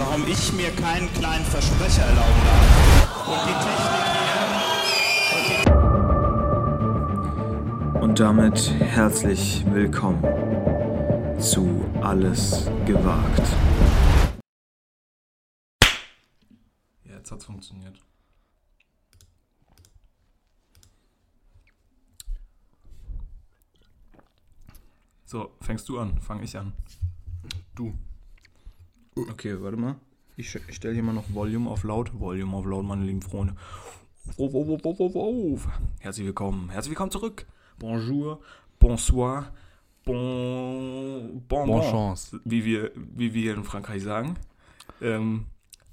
warum ich mir keinen kleinen Versprecher erlauben darf. Und die Technik hier. Und damit herzlich willkommen zu Alles gewagt. Ja, jetzt hat's funktioniert. So, fängst du an? Fang ich an. Du. Okay, warte mal. Ich, stelle hier mal noch Volume auf laut. Volume auf laut, meine lieben Freunde. Wo, wo, wo, wo, wo, wo. Herzlich willkommen. Herzlich willkommen zurück. Bonjour, bonsoir, bon, bon, Bon chance. Wie wir, wie wir in Frankreich sagen. Ähm,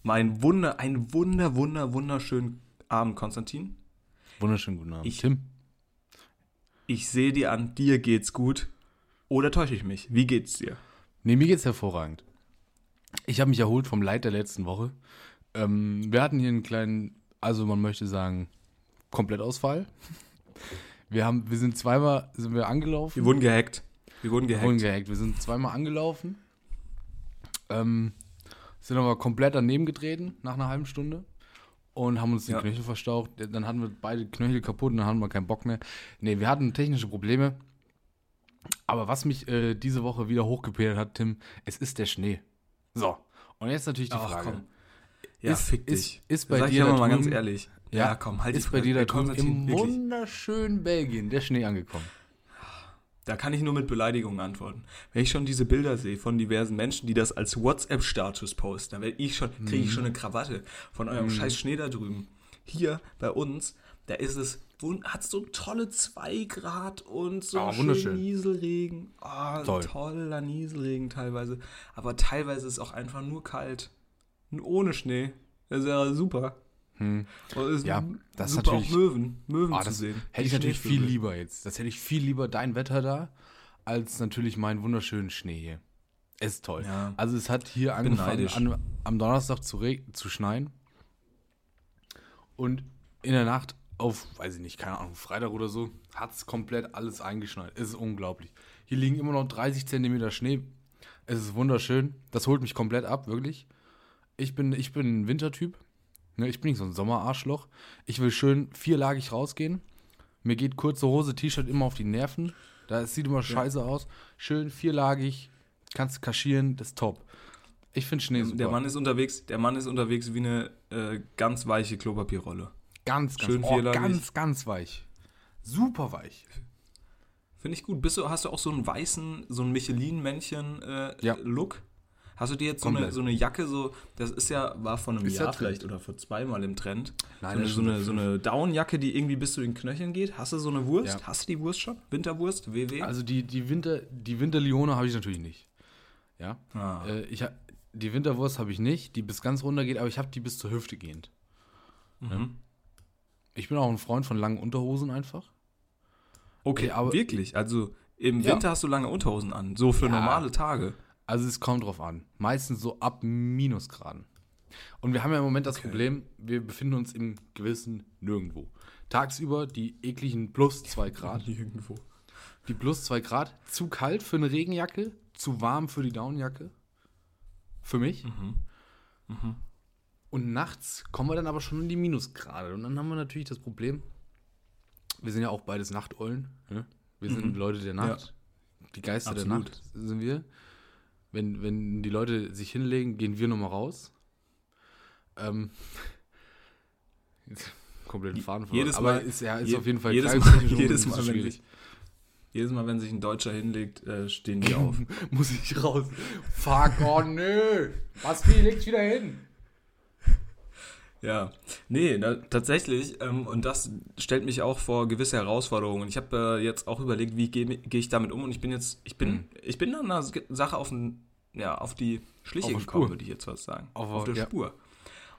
mein Wunder, ein wunder, wunder, wunderschönen Abend, Konstantin. Wunderschönen guten Abend. Ich- Tim? Ich sehe dir an, dir geht's gut. Oder täusche ich mich? Wie geht's dir? Nee, mir geht's hervorragend. Ich habe mich erholt vom Leid der letzten Woche. Ähm, wir hatten hier einen kleinen, also man möchte sagen, Komplettausfall. Wir, haben, wir sind zweimal sind wir angelaufen. Wir wurden gehackt. Wir wurden gehackt. wurden gehackt. Wir sind zweimal angelaufen. Ähm, sind aber komplett daneben getreten nach einer halben Stunde und haben uns die Ja. Knöchel verstaucht. Dann hatten wir beide Knöchel kaputt und dann hatten wir keinen Bock mehr. Nee, wir hatten technische Probleme. Aber was mich äh, diese Woche wieder hochgepedert hat, Tim, es ist der Schnee. So. Und jetzt natürlich die Ach, Frage. komm. Ja, Ist- fick ist- dich. ist bei Sag dir ich da mal ganz ehrlich. Ja, komm, halt die ist bei dir da drüben im wirklich. wunderschönen Belgien der Schnee angekommen. Da kann ich nur mit Beleidigungen antworten. Wenn ich schon diese Bilder sehe von diversen Menschen, die das als WhatsApp-Status posten, dann werde ich schon, kriege Mhm. ich schon eine Krawatte von eurem scheiß Schnee da drüben. Hier bei uns, da ist es, hat so tolle 2 Grad und so Ah, schön wunderschön. Nieselregen. Ah, Toll. toller Nieselregen teilweise. Aber teilweise ist es auch einfach nur kalt. Und ohne Schnee. Das wäre super. Und es Hm. Ja, ist das ist super natürlich- auch Möwen, Möwen Ah, zu sehen. hätte ich natürlich viel lieber jetzt. Das hätte ich viel lieber dein Wetter da, als natürlich meinen wunderschönen Schnee hier. Es ist toll. Ja. Also es hat hier angefangen, an, am Donnerstag zu, zu schneien. Und in der Nacht auf, weiß ich nicht, keine Ahnung, Freitag oder so, hat es komplett alles eingeschneit. Es ist unglaublich. Hier liegen immer noch 30 Zentimeter Schnee. Es ist wunderschön. Das holt mich komplett ab, wirklich. Ich bin, ich bin ein Wintertyp. Ne, ich bin nicht so ein Sommerarschloch. Ich will schön vierlagig rausgehen. Mir geht kurze Hose, T-Shirt immer auf die Nerven. Da sieht immer scheiße aus. Schön vierlagig, kannst kaschieren, das ist top. Ich finde Schnee super. Der Mann ist unterwegs, der Mann ist unterwegs wie eine äh, ganz weiche Klopapierrolle. Ganz, ganz, schön oh, ganz, ganz weich. Super weich. Finde ich gut. Bist du, hast du auch so einen weißen, so ein Michelin-Männchen-Look? Äh, Ja. Hast du dir jetzt so eine, so eine Jacke, so, das ist ja, war vor einem Ist ja Jahr vielleicht oder vor zweimal im Trend. Nein, so eine, so eine, so Downjacke, die irgendwie bis zu den Knöcheln geht. Hast du so eine Wurst? Ja. Hast du die Wurst schon? Winterwurst? WW? Also die, die Winter, die Winterlione habe ich natürlich nicht. Ja. Ah. Äh, ich, die Winterwurst habe ich nicht, die bis ganz runter geht, aber ich habe die bis zur Hüfte gehend. Mhm. Ich bin auch ein Freund von langen Unterhosen einfach. okay, aber- wirklich. Also im Ja. Winter hast du lange Unterhosen an. So für Ja. normale Tage. Also es kommt drauf an. Meistens so ab Minusgraden. Und wir haben ja im Moment das Problem, wir befinden uns im gewissen Nirgendwo. Tagsüber die ekligen plus 2 Grad. Irgendwo. Die plus 2 Grad. Zu kalt für eine Regenjacke, zu warm für die Downjacke. Für mich. Und nachts kommen wir dann aber schon in die Minusgrade. Und dann haben wir natürlich das Problem, wir sind ja auch beides Nachteulen. Ne? Wir sind Leute der Nacht. Die Geister der Absolut. Nacht sind wir. Wenn, wenn die Leute sich hinlegen, gehen wir nochmal raus. Ähm, jetzt komplett den Faden verloren. jedes aber Mal- ist, ja, ist je- auf jeden Fall jedes Mal- jedes Mal, wenn sich- Jedes Mal, wenn sich ein Deutscher hinlegt, äh, stehen die auf. Muss ich raus. Fuck, oh nö. Basti, leg dich wieder hin. Ja, nee, na, tatsächlich. Ähm, und das stellt mich auch vor gewisse Herausforderungen. Ich habe äh, jetzt auch überlegt, wie gehe geh ich damit um. Und ich bin jetzt, ich bin, Mhm. ich bin an einer Sache auf, ein, ja, auf die Schliche Auf gekommen, würde ich jetzt was sagen. Auf- der ja. Spur.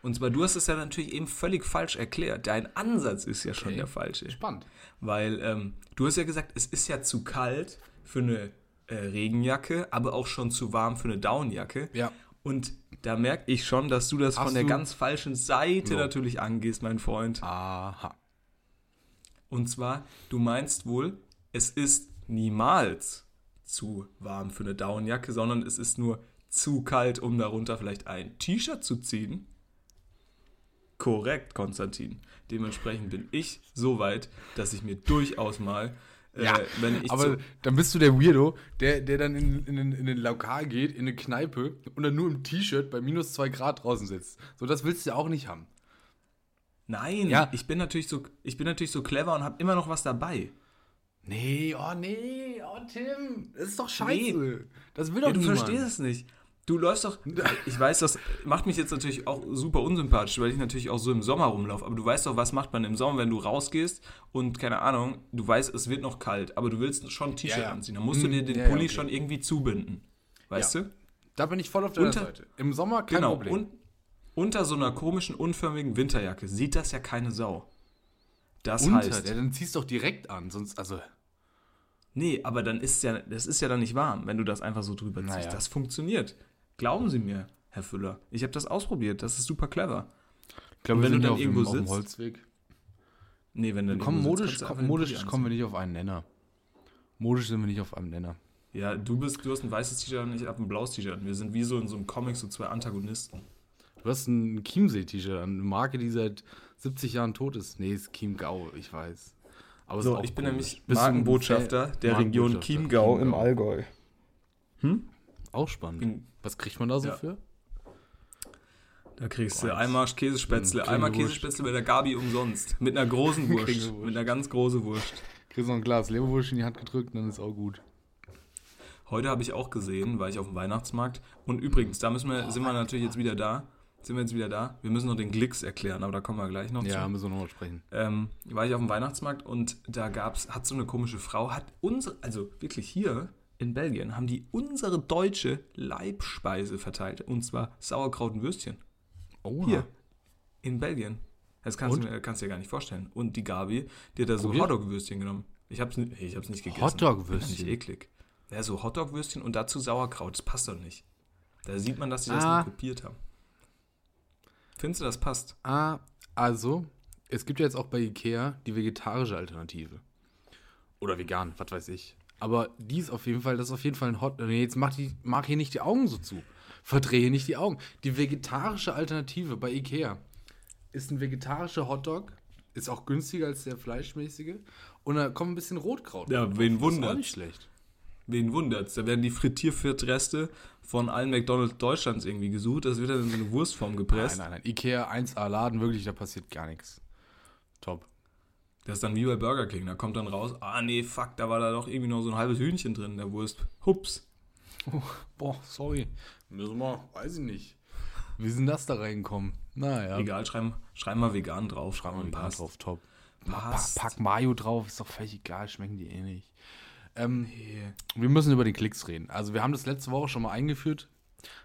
Und zwar, du hast es ja natürlich eben völlig falsch erklärt. Dein Ansatz ist ja schon Okay. der falsche. Spannend. Weil ähm, du hast ja gesagt, es ist ja zu kalt für eine äh, Regenjacke, aber auch schon zu warm für eine Downjacke. Ja. Und da merke ich schon, dass du das Hast von der ganz falschen Seite So. natürlich angehst, mein Freund. Aha. Und zwar, du meinst wohl, es ist niemals zu warm für eine Downjacke, sondern es ist nur zu kalt, um darunter vielleicht ein T-Shirt zu ziehen? Korrekt, Konstantin. Dementsprechend bin ich so weit, dass ich mir durchaus mal, Ja, wenn ich aber zu, dann bist du der Weirdo, der, der dann in, in, in, in den Lokal geht, in eine Kneipe und dann nur im T-Shirt bei minus zwei Grad draußen sitzt. So, das willst du ja auch nicht haben. Nein, Ja. ich bin natürlich so, ich bin natürlich so clever und habe immer noch was dabei. Nee, oh nee, oh Tim, das ist doch scheiße. Nee. Das will doch Ja, du niemand. verstehst es nicht. Du läufst doch. Ich weiß, das macht mich jetzt natürlich auch super unsympathisch, weil ich natürlich auch so im Sommer rumlaufe. Aber du weißt doch, was macht man im Sommer, wenn du rausgehst und keine Ahnung, du weißt, es wird noch kalt, aber du willst schon ein T-Shirt Ja, ja. anziehen. Dann musst du dir Mhm, den ja, Pulli okay. schon irgendwie zubinden. Weißt du? Da bin ich voll auf deiner Unter- Seite. Im Sommer kein genau. Problem. Und unter so einer komischen, unförmigen Winterjacke sieht das ja keine Sau. Das Unter, heißt. ja, dann ziehst du doch direkt an, sonst, also, Nee, aber dann ist ja, das ist ja dann nicht warm, wenn du das einfach so drüber ziehst. Naja. Das funktioniert. Glauben Sie mir, Herr Füller. Ich habe das ausprobiert. Das ist super clever. ich glaube, wenn wir sind du dann auf, irgendwo auf sitzt- Holzweg. Nee, wenn irgendwo sitzt, modisch, du komm, modisch kommen wir nicht auf einen Nenner. Modisch sind wir nicht auf einem Nenner. Ja, du bist, du hast ein weißes T-Shirt und ich habe ein blaues T-Shirt. Wir sind wie so in so einem Comic so zwei Antagonisten. Du hast ein Chiemsee-T-Shirt an, eine Marke, die seit 70 Jahren tot ist. Nee, ist Chiemgau, ich weiß. Aber So, ich bin nämlich du Markenbotschafter der Region Markenbotschafter, Chiemgau im Allgäu. Auch spannend. Bin- Was kriegt man da so Ja. für? Da kriegst du einmal Käsespätzle, einmal. Käsespätzle bei der Gabi umsonst. Mit einer großen Wurst. Mit einer ganz großen Wurst. Kriegst noch ein Glas Leberwurst in die Hand gedrückt, dann ist auch gut. Heute habe ich auch gesehen, war ich auf dem Weihnachtsmarkt. Und übrigens, da müssen wir, sind wir natürlich jetzt wieder da. Sind wir jetzt wieder da? Wir müssen noch den Glicks erklären, aber da kommen wir gleich noch Ja, zu. müssen wir nochmal sprechen. ähm, war ich auf dem Weihnachtsmarkt und da gab's, hat so eine komische Frau, hat unsere, also wirklich hier in Belgien, haben die unsere deutsche Leibspeise verteilt. Und zwar Sauerkraut und Würstchen. Oh, Hier. In Belgien. Das kannst du mir, kannst du dir gar nicht vorstellen. Und die Gabi, die hat da so? Hotdog-Würstchen genommen. Ich hab's, ich hab's nicht gegessen. Hotdog-Würstchen? Nicht eklig. Ja, so Hotdog-Würstchen und dazu Sauerkraut. Das passt doch nicht. Da sieht man, dass die das Ah. nur kopiert haben. Findest du, das passt? Ah, also, es gibt ja jetzt auch bei Ikea die vegetarische Alternative. Oder vegan, was weiß ich. Aber die ist auf jeden Fall, das ist auf jeden Fall ein Hot. Nee, jetzt mach, die, mach hier nicht die Augen so zu. Verdrehe nicht die Augen. Die vegetarische Alternative bei Ikea ist ein vegetarischer Hotdog. Ist auch günstiger als der fleischmäßige. Und da kommt ein bisschen Rotkraut. Ja, drauf. wen Das ist auch wundert's? nicht schlecht. Wen wundert's? Da werden die Frittierfettreste von allen McDonalds Deutschlands irgendwie gesucht. Das wird dann in so eine Wurstform gepresst. Nein, nein, nein. Ikea 1A Laden, wirklich, da passiert gar nichts. Top. Das ist dann wie bei Burger King. Da kommt dann raus, ah nee, fuck, da war da doch irgendwie noch so ein halbes Hühnchen drin in der Wurst. Hups. Boah, sorry. Müssen wir, weiß ich nicht. Wie sind das da reingekommen? Naja. Egal, schreiben, schreiben wir vegan drauf. Schreiben wir vegan passt. drauf, top. Pa Passt. pack Mayo drauf, ist doch völlig egal, schmecken die eh nicht. Ähm, Nee. wir müssen über die Klicks reden. Also wir haben das letzte Woche schon mal eingeführt,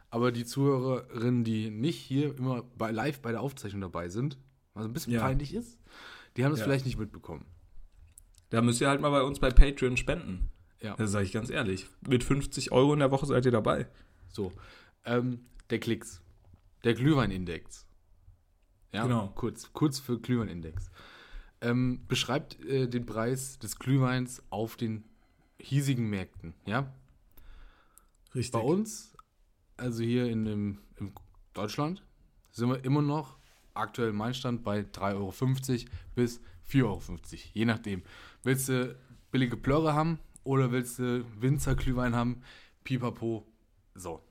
aber die Zuhörerinnen, die nicht hier immer bei, live bei der Aufzeichnung dabei sind, was ein bisschen Ja. peinlich ist, die haben das Ja. vielleicht nicht mitbekommen. Da müsst ihr halt mal bei uns bei Patreon spenden. Ja. Das sage ich ganz ehrlich. Mit 50 Euro in der Woche seid ihr dabei. So, ähm, der Klicks. Der Glühweinindex. Ja, Genau. kurz, kurz für Glühweinindex. Ähm, beschreibt äh, den Preis des Glühweins auf den hiesigen Märkten. Ja, Richtig. bei uns, also hier in, im, in Deutschland, sind wir immer noch aktuell mein Stand bei 3,50 Euro bis 4,50 Euro. Je nachdem. Willst du billige Plörre haben oder willst du Winzer-Glühwein haben? Pipapo. So.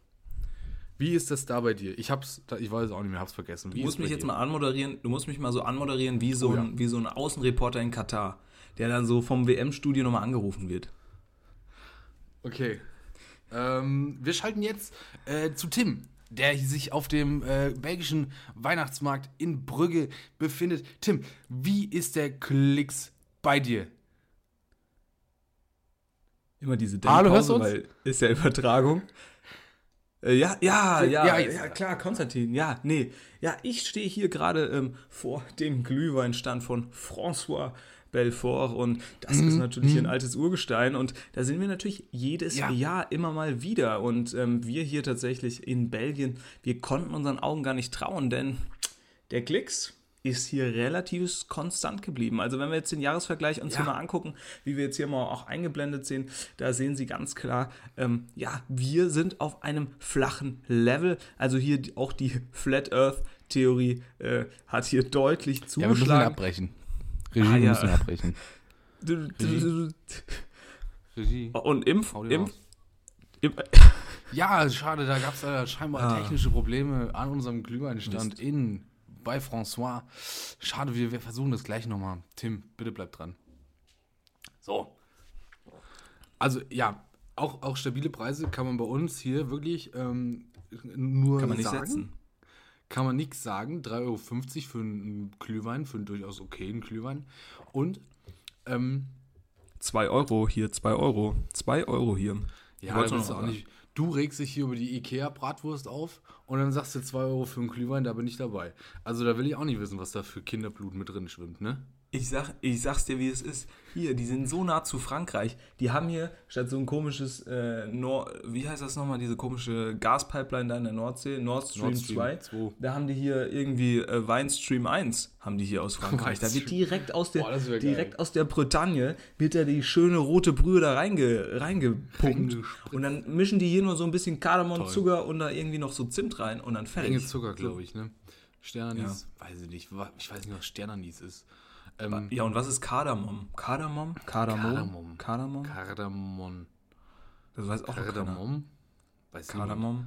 Wie ist das da bei dir? Ich hab's, ich weiß es auch nicht mehr, hab's vergessen. Wie Du musst mich jetzt mal anmoderieren. Du musst mich mal so anmoderieren wie so, Oh ja. ein, wie so ein Außenreporter in Katar, der dann so vom WM-Studio nochmal angerufen wird. Okay. Ähm, wir schalten jetzt äh, zu Tim, der sich auf dem äh, belgischen Weihnachtsmarkt in Brügge befindet. Tim, wie ist der Klicks bei dir? Immer diese Hallo, Denkpause, hörst du uns? weil ist ja Übertragung. Äh, ja, ja, ja, Ja, ja, klar, Konstantin, ja, nee. Ja, ich stehe hier gerade ähm, vor dem Glühweinstand von François Belfort und das Mhm, ist natürlich ein altes Urgestein und da sind wir natürlich jedes Ja. Jahr immer mal wieder und ähm, wir hier tatsächlich in Belgien, wir konnten unseren Augen gar nicht trauen, denn der Klicks, ist hier relativ konstant geblieben. Also wenn wir jetzt den Jahresvergleich uns Ja. hier mal angucken, wie wir jetzt hier mal auch eingeblendet sehen, da sehen Sie ganz klar, ähm, ja, wir sind auf einem flachen Level. Also hier auch die Flat Earth Theorie äh, hat hier deutlich Ja, wir müssen zugeschlagen. abbrechen. Regie, Ah, ja. müssen abbrechen. Du- du- du- Regie. Und Impf, Impf. Impf Ja, schade, da gab es äh, scheinbar Ah. technische Probleme an unserem Glühweinstand in bei François. Schade, wir, wir versuchen das gleich nochmal. Tim, bitte bleib dran. So. Also ja, auch, auch stabile Preise kann man bei uns hier wirklich ähm, nur kann man nicht sagen. setzen. Kann man nichts sagen. 3,50 Euro für einen Glühwein, für einen durchaus okayen Glühwein. Und ähm, 2 Euro hier, 2 Euro. 2 Euro hier. Ja, da du willst du noch auch nicht. Du regst dich hier über die Ikea-Bratwurst auf und dann sagst du 2 Euro für einen Glühwein, da bin ich dabei. Also da will ich auch nicht wissen, was da für Kinderblut mit drin schwimmt, ne? Ich, sag, ich sag's dir, wie es ist. Hier, die sind so nah zu Frankreich. Die haben hier statt so ein komisches, äh, Nor wie heißt das nochmal, diese komische Gaspipeline da in der Nordsee, Nord Stream, Nord Stream 2. 2. Da haben die hier irgendwie äh, Weinstream 1, haben die hier aus Frankreich. da wird direkt aus der, Boah, direkt aus der Bretagne, wird da die schöne rote Brühe da reinge, reingepumpt. Und dann mischen die hier nur so ein bisschen Kardamom, Toll. Zucker und da irgendwie noch so Zimt rein und dann fertig. Menge Zucker, glaube ich, ne? Sternanis, weiß ich nicht. Ich weiß nicht, was Sternanis ist. Ähm, Ja, und was ist Kardamom? Kardamom? Kardamom? Kardamom. Kardamom? Kardamom. Das weiß auch keiner. Kardamom? Weiß. Kardamom?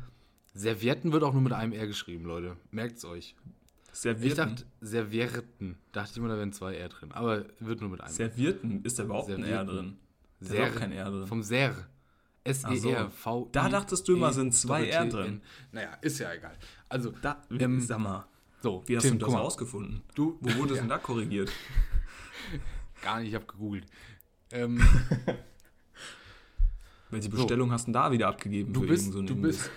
Servietten wird auch nur mit einem R geschrieben, Leute. Merkt's euch. Ich Servierten. dachte, Servietten. Dachte ich immer, da wären zwei R drin. Aber wird nur mit einem. Servierten. Ist da überhaupt ein R Servierten. drin? Da ist Ser- auch kein R drin. Vom Ser. S-E-R. V. Da dachtest du immer, sind zwei R drin. Naja, ist ja egal. Also, Da, Ähm, sag mal, so, wie hast Tim, du das rausgefunden? Du, Wo wurde es denn da korrigiert? Gar nicht, ich habe gegoogelt. Ähm, Welche Bestellung hast du denn da wieder abgegeben? du für bist, so du bist?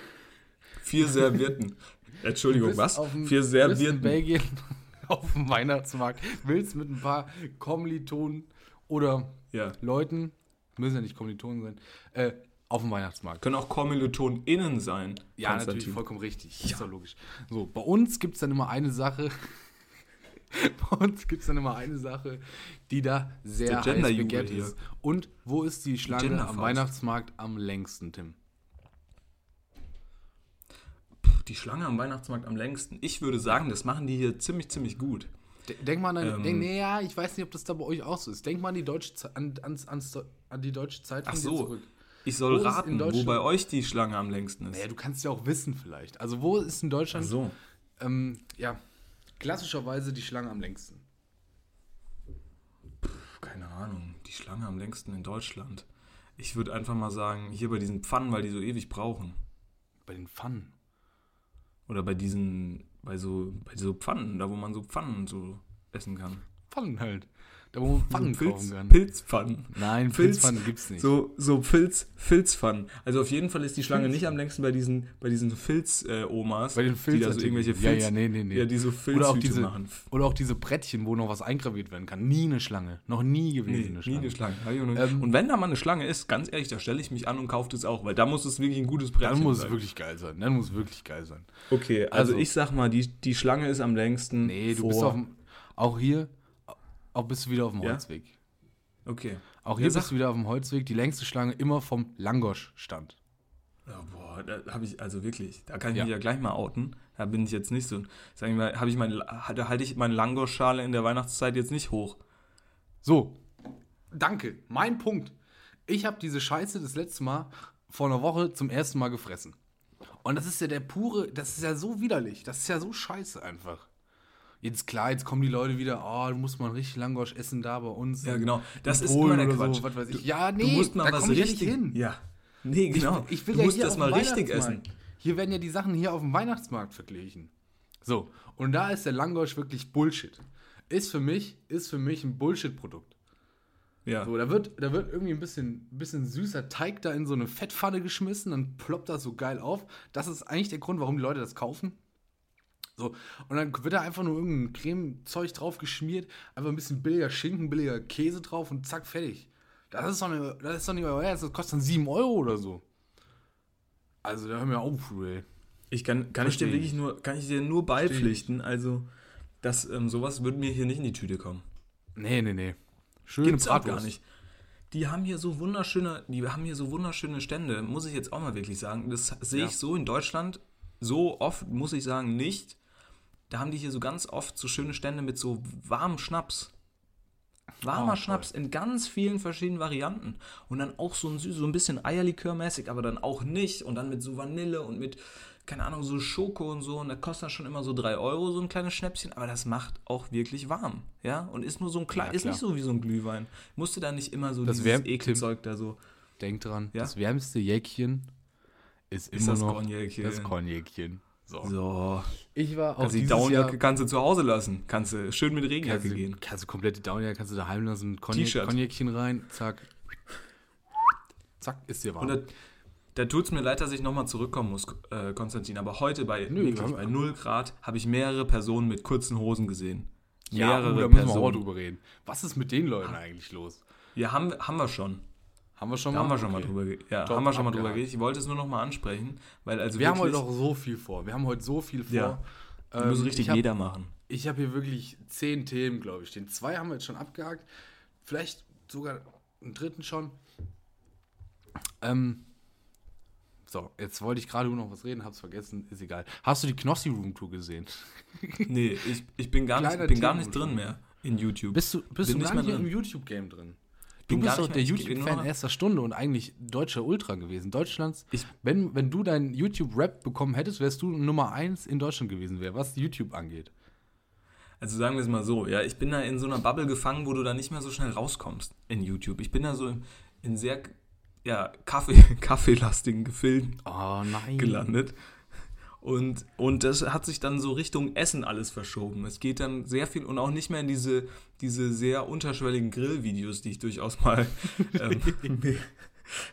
Vier Servierten. Entschuldigung, was? dem- Vier bist in. Belgien auf dem Weihnachtsmarkt, willst mit ein paar Kommilitonen oder Ja. Leuten, müssen ja nicht Kommilitonen sein, äh, auf dem Weihnachtsmarkt. Können auch Kommilitonen innen sein. Ja, natürlich, vollkommen richtig. Ist doch logisch. So, bei uns gibt es dann immer eine Sache. bei uns gibt es dann immer eine Sache, die da sehr heiß begehrt ist. Und wo ist die Schlange am. Weihnachtsmarkt am längsten, Tim? Die Schlange am Weihnachtsmarkt am längsten. Ich würde sagen, das machen die hier ziemlich, ziemlich gut. De- Denk mal an, Ähm. denk, nee, ja, ich weiß nicht, ob das da bei euch auch so ist. Denk mal an die deutsche, an, ans, ans, an die deutsche Zeit Ach so. zurück. Ich soll raten, wo bei euch die Schlange am längsten ist. Naja, du kannst ja auch wissen vielleicht. Also wo ist in Deutschland, so. ähm, ja, klassischerweise die Schlange am längsten? Keine Ahnung. Die Schlange am längsten in Deutschland. Ich würde einfach mal sagen, hier bei diesen Pfannen, weil die so ewig brauchen. Bei den Pfannen. Oder bei diesen, bei so, bei so Pfannen, da wo man so Pfannen so essen kann. Pfannen halt. Da wo man Pfannen Pilz, kaufen kann. Pilzpfannen. Nein, Filz- Pilzpfannen gibt's nicht. So, so Filz, Filzpfannen. Also auf jeden Fall ist die Schlange nicht am längsten bei diesen, bei diesen Filz-Omas. Bei den die da so irgendwelche Ja, Filz, ja, nee, nee, nee. Ja, die so Oder auch, diese, machen. oder auch diese Brettchen, wo noch was eingraviert werden kann. Nie eine Schlange. Noch nie gewesen Nee, eine nie Schlange. eine Schlange. Ähm, und wenn da mal eine Schlange ist, ganz ehrlich, da stelle ich mich an und kaufe das auch, weil da muss es wirklich ein gutes Brettchen Dann muss sein. es wirklich geil sein. Dann muss es wirklich geil sein. Okay, also, Also- ich sag mal, die, die Schlange ist am längsten. Nee, du vor, bist auf dem, auch hier, auch bist du wieder auf dem Ja? Holzweg. Okay. Auch Ja, hier sag- bist du wieder auf dem Holzweg. Die längste Schlange immer vom Langosch-Stand. Ja, boah, da habe ich, also wirklich, da kann ich Ja. mich ja gleich mal outen. Da bin ich jetzt nicht so, sag ich mal, habe ich mein, da halte ich meine Langosch-Schale in der Weihnachtszeit jetzt nicht hoch. So, danke. Mein Punkt. Ich habe diese Scheiße das letzte Mal vor einer Woche zum ersten Mal gefressen. Und das ist ja der pure, das ist ja so widerlich. Das ist ja so scheiße einfach. Jetzt klar, jetzt kommen die Leute wieder, oh, du musst mal richtig Langosch essen da bei uns. Ja, genau. Das ist Polen immer der Quatsch. So, was weiß ich. Du- ja, nee, du musst mal da was richtig hin. Ja. Nee, genau. Ich, ich will du ja musst hier das mal richtig essen. Hier werden ja die Sachen hier auf dem Weihnachtsmarkt verglichen. So, und da ist der Langosch wirklich Bullshit. Ist für mich, ist für mich ein Bullshit-Produkt. Ja. So, da wird, da wird irgendwie ein bisschen, bisschen süßer Teig da in so eine Fettpfanne geschmissen, dann ploppt das so geil auf. Das ist eigentlich der Grund, warum die Leute das kaufen. So, und dann wird da einfach nur irgendein Cremezeug drauf geschmiert, einfach ein bisschen billiger Schinken, billiger Käse drauf und zack, fertig. Das ist doch nicht, das ist doch nicht euer Ernst, das kostet dann 7 Euro oder so. Also, da hör mir auf, ey. Ich kann, kann ich dir wirklich ich. nur, kann ich dir nur beipflichten. Also, Das, ähm, sowas würde mir hier nicht in die Tüte kommen. Nee, nee, nee. Schöne Gibt's auch gar nicht. Die haben hier so wunderschöne, die haben hier so wunderschöne Stände, muss ich jetzt auch mal wirklich sagen. Das sehe Ja. ich so in Deutschland so oft, muss ich sagen, nicht. Da haben die hier so ganz oft so schöne Stände mit so warmem Schnaps. Warmer Oh. Schnaps in ganz vielen verschiedenen Varianten. Und dann auch so ein, süß- so ein bisschen Eierlikörmäßig, aber dann auch nicht. Und dann mit so Vanille und mit, keine Ahnung, so Schoko und so. Und da kostet das schon immer so 3 Euro, so ein kleines Schnäpschen. Aber das macht auch wirklich warm. Ja, und ist nur so ein klein, Ja, ist nicht so wie so ein Glühwein. Musste da nicht immer so Das dieses Ekelzeug da so. Denk dran, Ja? das wärmste Jäckchen ist, Ist immer das noch Kornjäckchen. das Kornjäckchen. So. So. Ich war auch Also die dieses Downjacke Jahr... kannst du zu Hause lassen. Kannst du schön mit Regenjacke Kannst du, gehen. kannst du komplett die Downjacke kannst du daheim lassen, T-Shirt. Konjak, Konjäckchen rein, zack. Zack, ist dir warm. Und da, da tut es mir leid, dass ich nochmal zurückkommen muss, äh, Konstantin. Aber heute bei, Nö, wirklich, bei 0 Grad habe ich mehrere Personen mit kurzen Hosen gesehen. ja, Mehrere uh, da müssen wir auch Personen. drüber reden. Was ist mit den Leuten eigentlich los? Ja, haben, haben wir schon. Haben wir schon Da mal? haben wir schon mal Okay. drüber ge- ja, Top, haben wir schon mal drüber geredet. Ich wollte es nur nochmal ansprechen, weil also Wir haben heute noch so viel vor. Wir haben heute so viel vor. Ja. Ähm, muss richtig ich hab- jeder machen. Ich habe hier wirklich zehn Themen, glaube ich. Den zwei haben wir jetzt schon abgehakt. Vielleicht sogar einen dritten schon. Ähm, so, jetzt wollte ich gerade nur noch was reden, hab's vergessen, ist egal. Hast du die Knossi Room Tour gesehen? Nee, ich, ich bin gar nicht, bin gar nicht drin mehr in YouTube. Bist du, bist Bin du nicht gar mehr nicht drin. im YouTube-Game drin? Du bist doch der YouTube-Fan erster Stunde und eigentlich deutscher Ultra gewesen. Deutschlands. Ich- wenn, wenn du deinen YouTube-Rap bekommen hättest, wärst du Nummer eins in Deutschland gewesen, wär, was YouTube angeht. Also sagen wir es mal so, ja, ich bin da in so einer Bubble gefangen, wo du da nicht mehr so schnell rauskommst in YouTube. Ich bin da so in, in sehr, ja, Kaffee, kaffeelastigen Gefilden Oh gelandet. Und, und das hat sich dann so Richtung Essen alles verschoben. Es geht dann sehr viel und auch nicht mehr in diese, diese sehr unterschwelligen Grillvideos, die ich durchaus mal ähm, mehr,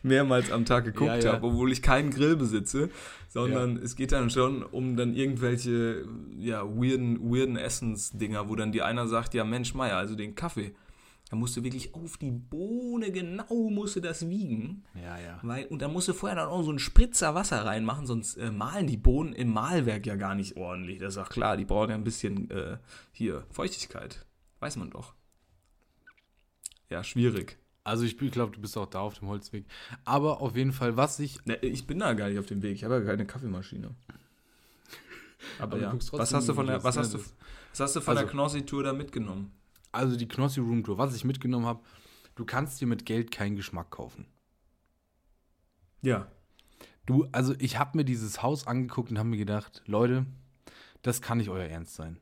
mehrmals am Tag geguckt Ja, ja. habe, obwohl ich keinen Grill besitze, sondern es geht dann schon um dann irgendwelche ja, weirden, weirden Essensdinger, wo dann die einer sagt, ja Mensch Meier, also den Kaffee, da musst du wirklich auf die Bohne genau musst du das wiegen. Ja, ja. Weil, und da musst du vorher dann auch so einen Spritzer Wasser reinmachen, sonst äh, mahlen die Bohnen im Mahlwerk ja gar nicht ordentlich. Das ist auch klar, die brauchen ja ein bisschen äh, hier Feuchtigkeit. Weiß man doch. Ja, schwierig. Also ich glaube, du bist auch da auf dem Holzweg. Aber auf jeden Fall, was ich. Ne, ich bin da gar nicht auf dem Weg. Ich habe ja keine Kaffeemaschine. Aber, Aber du ja. Was hast du von der, was hast du, was hast du von der Also- Knossi-Tour da mitgenommen? Also die Knossi Room Tour, was ich mitgenommen habe, du kannst dir mit Geld keinen Geschmack kaufen. Ja. Du, also ich habe mir dieses Haus angeguckt und habe mir gedacht, Leute, das kann nicht euer Ernst sein.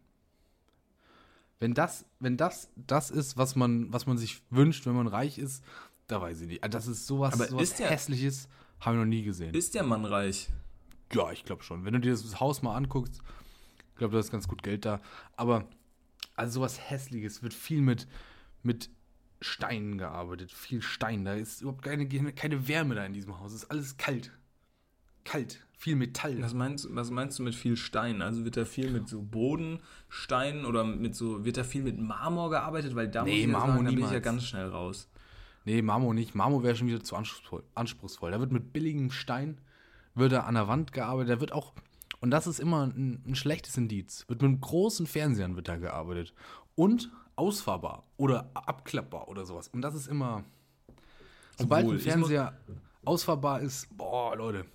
Wenn das, wenn das das ist, was man, was man sich wünscht, wenn man reich ist, da weiß ich nicht. Also Das ist sowas, Aber sowas ist der- hässliches, habe ich noch nie gesehen. Ist der Mann reich? Ja, ich glaube schon. Wenn du dir das Haus mal anguckst, ich glaube, da ist ganz gut Geld da. Aber also sowas Hässliches wird viel mit, mit Steinen gearbeitet. Viel Stein. Da ist überhaupt keine, keine Wärme da in diesem Haus. Es ist alles kalt. Kalt. Viel Metall. Was meinst, was meinst du mit viel Stein? Also wird da viel mit so Bodensteinen oder mit so, wird da viel mit Marmor gearbeitet? Weil da Nee, muss ich ja Marmor sagen, da bin ich ja ganz schnell raus. Nee, Marmor nicht. Marmor wäre schon wieder zu anspruchsvoll, anspruchsvoll. Da wird mit billigem Stein, wird da an der Wand gearbeitet. Da wird auch, und das ist immer ein, ein schlechtes Indiz, wird mit großen Fernsehern wird da gearbeitet. Und ausfahrbar oder abklappbar oder sowas. Und das ist immer, sobald Obwohl, ein Fernseher ausfahrbar ist, boah, Leute.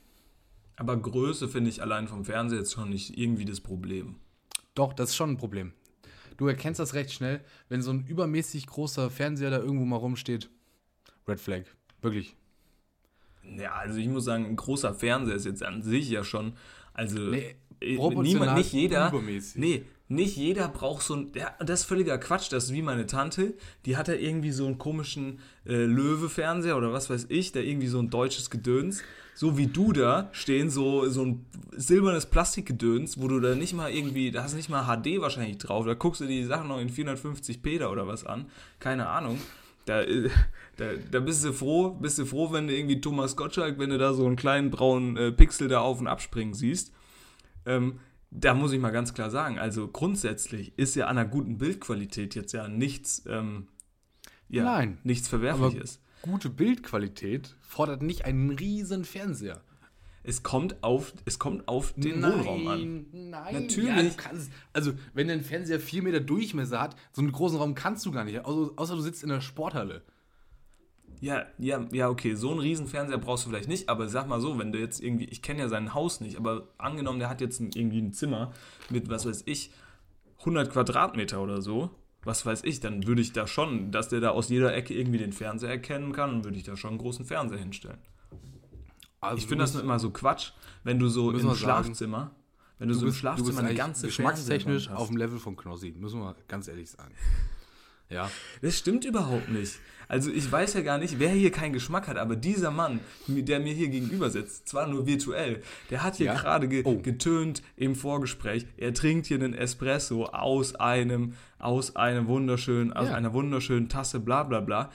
Aber Größe finde ich allein vom Fernseher jetzt schon nicht irgendwie das Problem. Doch, das ist schon ein Problem. Du erkennst das recht schnell, wenn so ein übermäßig großer Fernseher da irgendwo mal rumsteht. Red Flag. Wirklich. Ja, also ich muss sagen, ein großer Fernseher ist jetzt an sich ja schon, also Nee, äh, niemand, nicht jeder, übermäßig. nee, nicht jeder braucht so ein, ja, das ist völliger Quatsch, das ist wie meine Tante, die hat ja irgendwie so einen komischen äh, Löwe-Fernseher oder was weiß ich, da irgendwie so ein deutsches Gedöns, so wie du da stehen, so, so ein silbernes Plastikgedöns, wo du da nicht mal irgendwie, da hast du nicht mal HD wahrscheinlich drauf, da guckst du die Sachen noch in 450p da oder was an, keine Ahnung. Da, da, da bist du froh, bist du froh, wenn du irgendwie Thomas Gottschalk, wenn du da so einen kleinen braunen äh, Pixel da auf und abspringen siehst. Ähm, da muss ich mal ganz klar sagen, also grundsätzlich ist ja an einer guten Bildqualität jetzt ja nichts, ähm, ja, Nein. nichts Verwerfliches. Gute Bildqualität fordert nicht einen riesen Fernseher. Es kommt auf, es kommt auf den Wohnraum an. Nein, Natürlich. Ja, kannst, also, wenn dein Fernseher 4 Meter Durchmesser hat, so einen großen Raum kannst du gar nicht. Außer, außer du sitzt in der Sporthalle. Ja, ja, ja, okay, so einen riesen Fernseher brauchst du vielleicht nicht, aber sag mal so, wenn du jetzt irgendwie, ich kenne ja sein Haus nicht, aber angenommen, der hat jetzt ein, irgendwie ein Zimmer mit, was weiß ich, 100 Quadratmeter oder so, was weiß ich, dann würde ich da schon, dass der da aus jeder Ecke irgendwie den Fernseher erkennen kann, dann würde ich da schon einen großen Fernseher hinstellen. Also, Ich finde das immer so Quatsch, wenn du so im wir sagen, Schlafzimmer, wenn du, du so im bist, Schlafzimmer eine ganze geschmackstechnisch auf dem Level von Knossi, müssen wir ganz ehrlich sagen. Ja. Das stimmt überhaupt nicht. Also ich weiß ja gar nicht, wer hier keinen Geschmack hat, aber dieser Mann, der mir hier gegenüber sitzt, zwar nur virtuell, der hat hier Ja? gerade ge Oh. getönt im Vorgespräch, er trinkt hier einen Espresso aus einem, aus einem wunderschönen, aus Ja. einer wunderschönen Tasse, bla bla bla.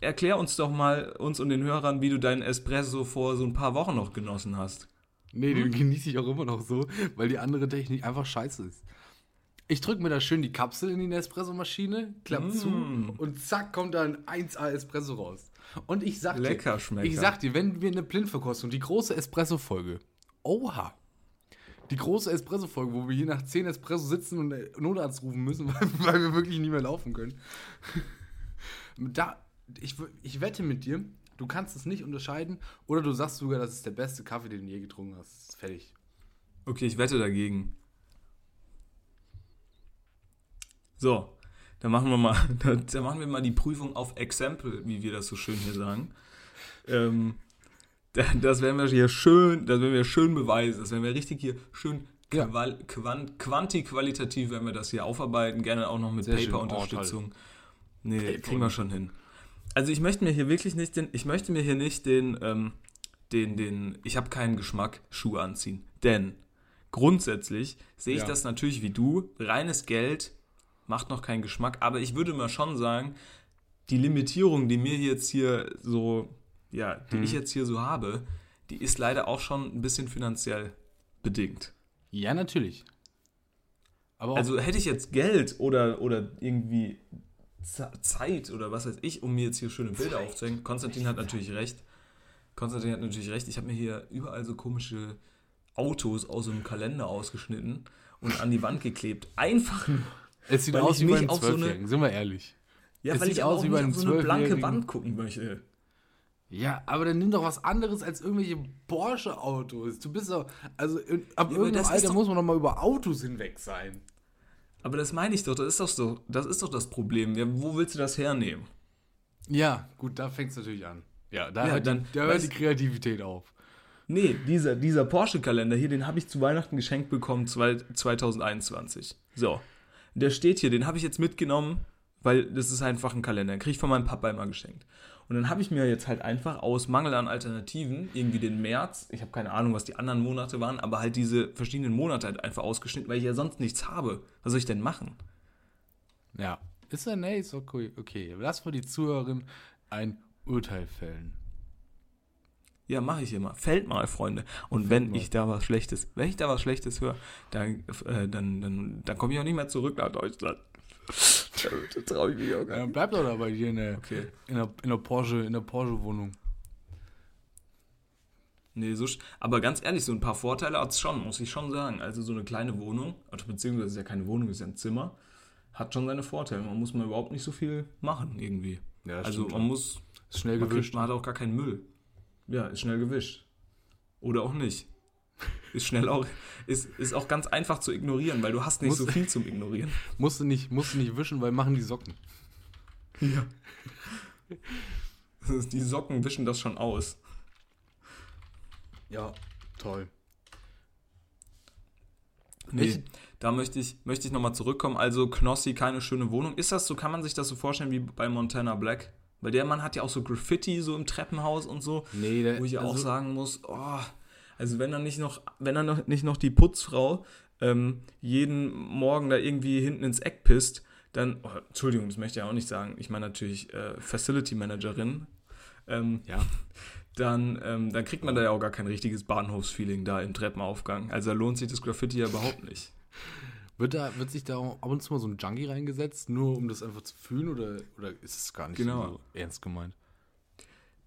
Erklär uns doch mal, uns und den Hörern, wie du deinen Espresso vor so ein paar Wochen noch genossen hast. Nee, den genieße ich auch immer noch so, weil die andere Technik einfach scheiße ist. Ich drücke mir da schön die Kapsel in die Nespresso-Maschine, klapp Mm. zu und zack kommt da ein 1A Espresso raus. Und ich sag Lecker dir, Schmecker. ich sag dir, wenn wir eine Blindverkostung, die große Espresso-Folge, oha, die große Espresso-Folge, wo wir hier nach 10 Espresso sitzen und einen Notarzt rufen müssen, weil, weil wir wirklich nicht mehr laufen können. da, ich, ich wette mit dir, du kannst es nicht unterscheiden oder du sagst sogar, das ist der beste Kaffee, den du je getrunken hast. Fertig. Okay, ich wette dagegen. So, dann machen wir mal, dann machen wir mal die Prüfung auf Exempel, wie wir das so schön hier sagen. Ähm, da- das werden wir hier schön, das werden wir schön beweisen. Das werden wir richtig hier schön Ja. quant, quanti-qualitativ werden wir das hier aufarbeiten. Gerne auch noch mit. Paper-Unterstützung. Nee, Paper. kriegen wir schon hin. Also ich möchte mir hier wirklich nicht den, ich möchte mir hier nicht den, ähm, den, den, ich habe keinen Geschmack Schuh anziehen. Denn grundsätzlich sehe ich Ja. das natürlich wie du. Reines Geld macht noch keinen Geschmack, aber ich würde mal schon sagen, die Limitierung, die mir jetzt hier so, ja, die Hm. ich jetzt hier so habe, die ist leider auch schon ein bisschen finanziell bedingt. Ja, natürlich. Also hätte ich jetzt Geld oder, oder irgendwie Zeit oder was weiß ich, um mir jetzt hier schöne Bilder aufzuhängen. Konstantin hat natürlich recht. Konstantin hat natürlich recht. Ich habe mir hier überall so komische Autos aus einem Kalender ausgeschnitten und an die Wand geklebt. Einfach nur. es sieht weil aus wie bei einem auf so Zwölfjährigen, sind wir ehrlich. Ja, Es weil sieht ich aus auch wie bei einem auf so eine blanke Zwölfjährigen. Wand gucken möchte. Ja, aber dann nimm doch was anderes als irgendwelche Porsche-Autos. Du bist doch, also in, ab aber irgendeinem Alter muss man doch mal über Autos hinweg sein. Aber das meine ich doch. Das ist doch so. Das ist doch das Problem. Ja, wo willst du das hernehmen? Ja, gut, da fängt es natürlich an. Ja, da Ja, hört, dann- die, da hört die Kreativität auf. Nee, dieser, dieser Porsche-Kalender hier, den habe ich zu Weihnachten geschenkt bekommen, zwei- 2021. So. Der steht hier, den habe ich jetzt mitgenommen, weil das ist einfach ein Kalender. Den kriege ich von meinem Papa immer geschenkt. Und dann habe ich mir jetzt halt einfach aus Mangel an Alternativen irgendwie den März, ich habe keine Ahnung, was die anderen Monate waren, aber halt diese verschiedenen Monate halt einfach ausgeschnitten, weil ich ja sonst nichts habe. Was soll ich denn machen? Ja. Ist ja, nee, ist okay. okay. Lass mal die Zuhörerin ein Urteil fällen. Ja, mache ich immer. Fällt mal, Freunde. Und wenn mal. ich da was Schlechtes, wenn ich da was Schlechtes höre, dann, äh, dann, dann, dann komme ich auch nicht mehr zurück nach Deutschland. Da traue ich mich auch gar nicht. bleib doch dabei hier in der, Okay. in der, in der Porsche, in der Porsche-Wohnung. Nee, so, sch- aber ganz ehrlich, so ein paar Vorteile hat es schon, muss ich schon sagen. Also so eine kleine Wohnung, also beziehungsweise es ist ja keine Wohnung, ist ja ein Zimmer, hat schon seine Vorteile. Man muss mal überhaupt nicht so viel machen irgendwie. Ja, also stimmt man muss, Ist schnell man, gewischt. kriegt, man hat auch gar keinen Müll. Ja, ist schnell gewischt. Oder auch nicht. Ist schnell auch, ist, ist auch ganz einfach zu ignorieren, weil du hast nicht Muss- so viel zum Ignorieren. Musst du nicht, musst du nicht wischen, weil machen die Socken. Ja. Die Socken wischen das schon aus. Ja, toll. Nee, Ich- da möchte ich, möchte ich nochmal zurückkommen. Also Knossi, keine schöne Wohnung. Ist das so, kann man sich das so vorstellen wie bei Montana Black? Weil der Mann hat ja auch so Graffiti so im Treppenhaus und so. Nee, der, Wo ich ja auch also- sagen muss, oh, also wenn er nicht noch, wenn er noch, nicht noch die Putzfrau ähm, jeden Morgen da irgendwie hinten ins Eck pisst, dann, oh, Entschuldigung, das möchte ich auch nicht sagen. Ich meine natürlich äh, Facility Managerin. Ähm, Ja. dann, ähm, dann kriegt man da ja auch gar kein richtiges Bahnhofsfeeling da im Treppenaufgang. Also da lohnt sich das Graffiti ja überhaupt nicht. Wird, da, wird sich da ab und zu mal so ein Junkie reingesetzt, nur um das einfach zu fühlen oder, oder ist es gar nicht Genau. so ernst gemeint?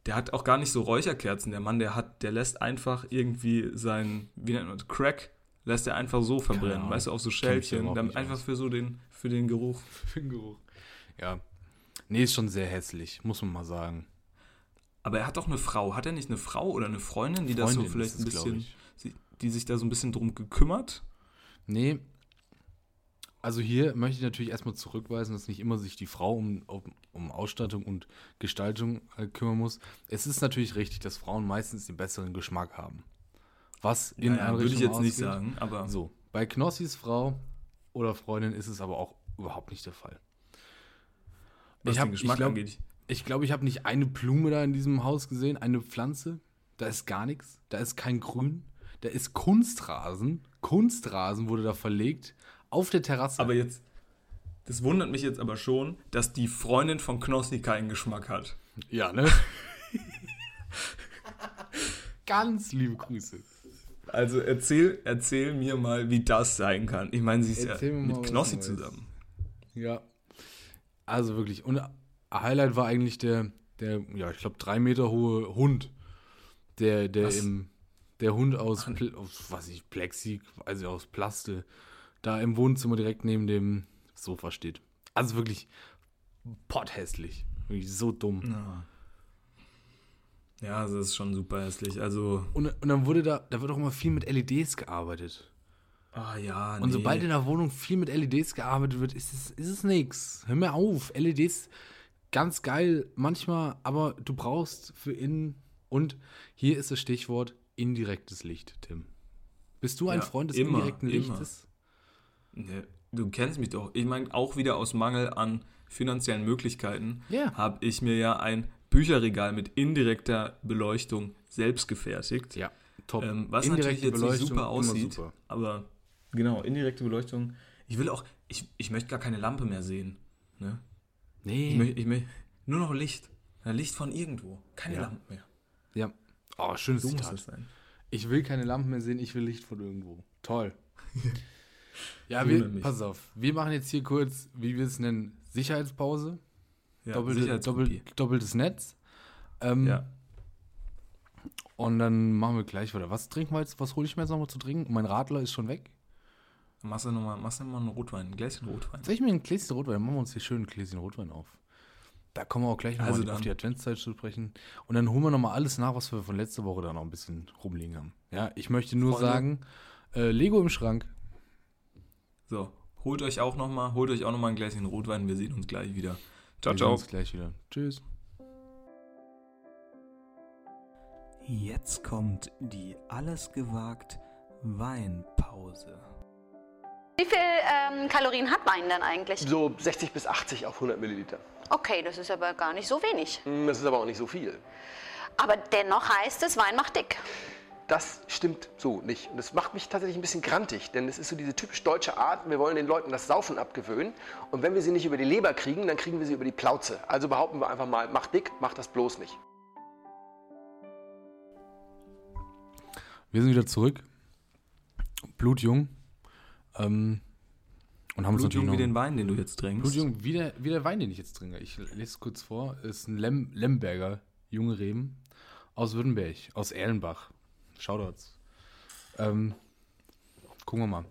Der hat auch gar nicht so Räucherkerzen. Der Mann, der hat, der lässt einfach irgendwie sein, wie nennt man das, Crack, lässt er einfach so verbrennen, weißt du, auf so Schälchen, damit einfach aus. für so den, für den Geruch. Für den Geruch. Ja. Nee, ist schon sehr hässlich, muss man mal sagen. Aber er hat doch eine Frau. Hat er nicht eine Frau oder eine Freundin, die das so Freundin vielleicht ist ein bisschen, die sich da so ein bisschen drum gekümmert? Nee. Also hier möchte ich natürlich erstmal zurückweisen, dass nicht immer sich die Frau um, um, Ausstattung und Gestaltung äh, kümmern muss. Es ist natürlich richtig, dass Frauen meistens den besseren Geschmack haben. Was in Naja, würde ich jetzt nicht ausgeht. sagen, aber So, bei Knossis Frau oder Freundin ist es aber auch überhaupt nicht der Fall. was ich hab- den Geschmack ich glaub- angeht. Ich glaube, ich habe nicht eine Blume da in diesem Haus gesehen, eine Pflanze. Da ist gar nichts. Da ist kein Grün. Da ist Kunstrasen. Kunstrasen wurde da verlegt auf der Terrasse. Aber jetzt, das wundert mich jetzt aber schon, dass die Freundin von Knossi keinen Geschmack hat. ja, ne? Ganz liebe Grüße. Also erzähl, erzähl mir mal, wie das sein kann. Ich meine, sie ist Erzähl ja mal mit Knossi zusammen. Ja. Also wirklich. Und Highlight war eigentlich der, der ja, ich glaube, drei Meter hohe Hund. Der, der Was? im, der Hund aus, Pl aus was weiß ich, Plexi, also aus Plaste, da im Wohnzimmer direkt neben dem Sofa steht. Also wirklich potthässlich. Wirklich so dumm. Ja. Ja, das ist schon super hässlich. Also, Und, und dann wurde da, da wird auch immer viel mit LEDs gearbeitet. ah ja, nee. Und sobald in der Wohnung viel mit LEDs gearbeitet wird, ist es, ist es nix. Hör mir auf. LEDs, ganz geil manchmal, aber du brauchst für innen. Und hier ist das Stichwort indirektes Licht, Tim. Bist du ein Ja, Freund des immer, indirekten. Lichtes? Nee, du kennst mich doch. Ich meine, auch wieder aus Mangel an finanziellen Möglichkeiten Ja. habe ich mir ja ein Bücherregal mit indirekter Beleuchtung selbst gefertigt. Ja, top. Ähm, was natürlich jetzt nicht super aussieht, super. aber genau, indirekte Beleuchtung. Ich will auch, ich, ich möchte gar keine Lampe mehr sehen. Ne? Ich Nee. möchte ich möcht, nur noch Licht. Licht von irgendwo. Keine Ja. Lampe mehr. Ja. Oh, schönes So muss Zitat. das sein. Ich will keine Lampen mehr sehen, ich will Licht von irgendwo. Toll. ja, wir, nämlich. pass auf. Wir machen jetzt hier kurz, wie wir es nennen, Sicherheitspause. Ja, Doppelte, Sicherheitskopie. doppel, doppeltes Netz. Ähm, Ja. Und dann machen wir gleich weiter. Was trinken wir jetzt? Was hole ich mir jetzt nochmal zu trinken? Mein Radler ist schon weg. Machst du nochmal machst du noch mal einen Rotwein, ein Gläschen Rotwein. Soll ich mir ein Gläschen Rotwein? Dann machen wir uns hier schön ein Gläschen Rotwein auf. Da kommen wir auch gleich nochmal Also auf die Adventszeit zu sprechen. Und dann holen wir nochmal alles nach, was wir von letzter Woche da noch ein bisschen rumliegen haben. Ja, ich möchte nur Freunde. sagen, äh, Lego im Schrank. So, holt euch auch nochmal, holt euch auch nochmal ein Gläschen Rotwein. Wir sehen uns gleich wieder. Ciao, wir sehen ciao. uns gleich wieder. Tschüss. Jetzt kommt die alles gewagt Weinpause. Wie viel ähm, Kalorien hat Wein denn eigentlich? So 60 bis 80 auf 100 Milliliter. Okay, das ist aber gar nicht so wenig. Hm, Das ist aber auch nicht so viel. Aber dennoch heißt es, Wein macht dick. Das stimmt so nicht. Und das macht mich tatsächlich ein bisschen grantig, denn es ist so diese typisch deutsche Art, wir wollen den Leuten das Saufen abgewöhnen. Und wenn wir sie nicht über die Leber kriegen, dann kriegen wir sie über die Plauze. Also behaupten wir einfach mal, mach dick, mach das bloß nicht. Wir sind wieder zurück. Blutjung. Ähm, und haben uns Blutjung wie den Wein, den du jetzt trinkst. Blutjung, wie der, wie der Wein, den ich jetzt trinke. Ich lese es kurz vor. Ist ein Lem, Lemberger, junge Reben aus Württemberg, aus Erlenbach. Shoutouts. Ähm, gucken wir mal.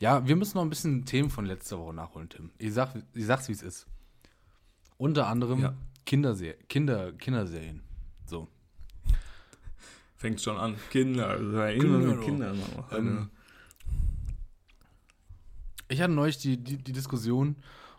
Ja, wir müssen noch ein bisschen Themen von letzter Woche nachholen, Tim. Ich, sag, ich sag's, wie es ist. Unter anderem Ja. Kinderser Kinder, Kinderserien. So. Fängt schon an. Kinder. Also Kinder, Alter. Ähm, Ich hatte neulich die, die, die Diskussion,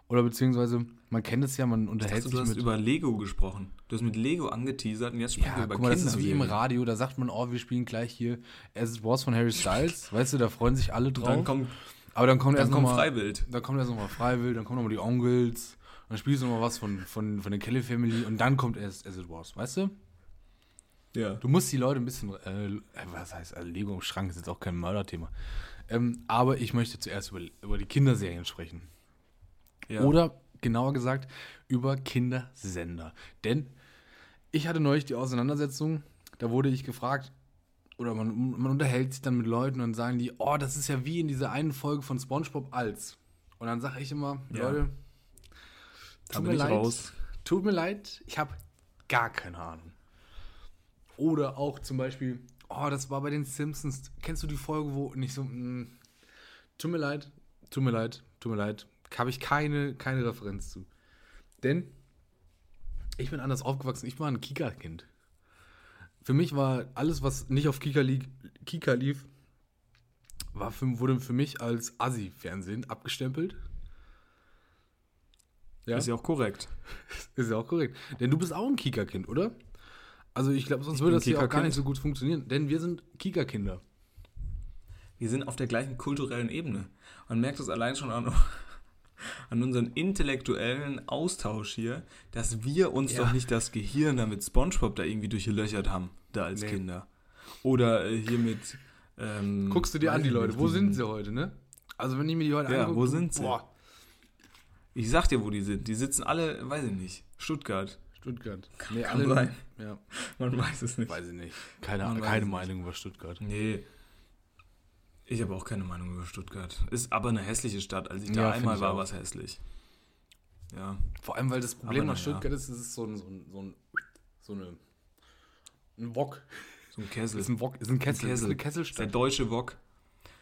oder beziehungsweise, man kennt es ja, man unterhält du sich hast mit. über Lego gesprochen. Du hast mit Lego angeteasert und jetzt sprechen wir Ja, über guck mal, das ist wie im. Radio, da sagt man, oh, wir spielen gleich hier As It Was von Harry Styles, weißt du, da freuen sich alle drauf. Dann kommt, Aber dann kommt dann erst kommt nochmal, Freiwild. dann kommt erst nochmal Freiwill, dann kommen nochmal die Onkels, dann spielst du nochmal was von, von, von der Kelly Family und dann kommt erst As It Was, weißt du? Ja. Du musst die Leute ein bisschen, äh, äh, was heißt, also Lego im Schrank ist jetzt auch kein Mörderthema. Ähm, aber ich möchte zuerst über, über die Kinderserien sprechen. ja. Oder genauer gesagt über Kindersender. Denn ich hatte neulich die Auseinandersetzung, da wurde ich gefragt, oder man, man unterhält sich dann mit Leuten und sagen die, oh, das ist ja wie in dieser einen Folge von SpongeBob als. Und dann sage ich immer, Ja. Leute, tut mir leid, raus. tut mir leid, ich habe gar keine Ahnung. Oder auch zum Beispiel, oh, das war bei den Simpsons. Kennst du die Folge, wo nicht so, mh, tut mir leid, tut mir leid, tut mir leid, habe ich keine, keine Referenz zu. Denn ich bin anders aufgewachsen, ich war ein Kika-Kind. Für mich war alles, was nicht auf Kika, li Kika lief, war für, wurde für mich als Assi-Fernsehen abgestempelt. Ja, Ist ja auch korrekt. ist ja auch korrekt. Denn du bist auch ein Kika-Kind, oder? Also ich glaube, sonst Ich würde das hier auch gar nicht so gut funktionieren. Denn wir sind Kika-Kinder. Wir sind auf der gleichen kulturellen Ebene. Man merkt es allein schon an, an unseren intellektuellen Austausch hier, dass wir uns Ja. doch nicht das Gehirn da mit Spongebob da irgendwie durchlöchert haben, da als Nee. Kinder. Oder äh, hier mit. Ähm, Guckst du dir an, die Leute. Wo sind sie heute, ne? Also wenn ich mir die heute Ja, angucke, wo sind sie? Boah, Ich sag dir, wo die sind. Die sitzen alle, weiß ich nicht, Stuttgart. Stuttgart. Nee, Kann alle, sein. Ja, Man weiß es nicht. weiß ich nicht. Keine, Man keine es nicht. Meinung über Stuttgart. Nee. Ich habe auch keine Meinung über Stuttgart. Ist aber eine hässliche Stadt. Als ich Ja, da find einmal war, war es hässlich. Ja. Vor allem, weil das Problem nach na ja. Stuttgart ist, es ist so ein, so ein, so ein, so eine, ein Wok. So ein Kessel. Ist ein Wok, ist ein Kessel, ist eine Der Kesselstadt. deutsche Wok.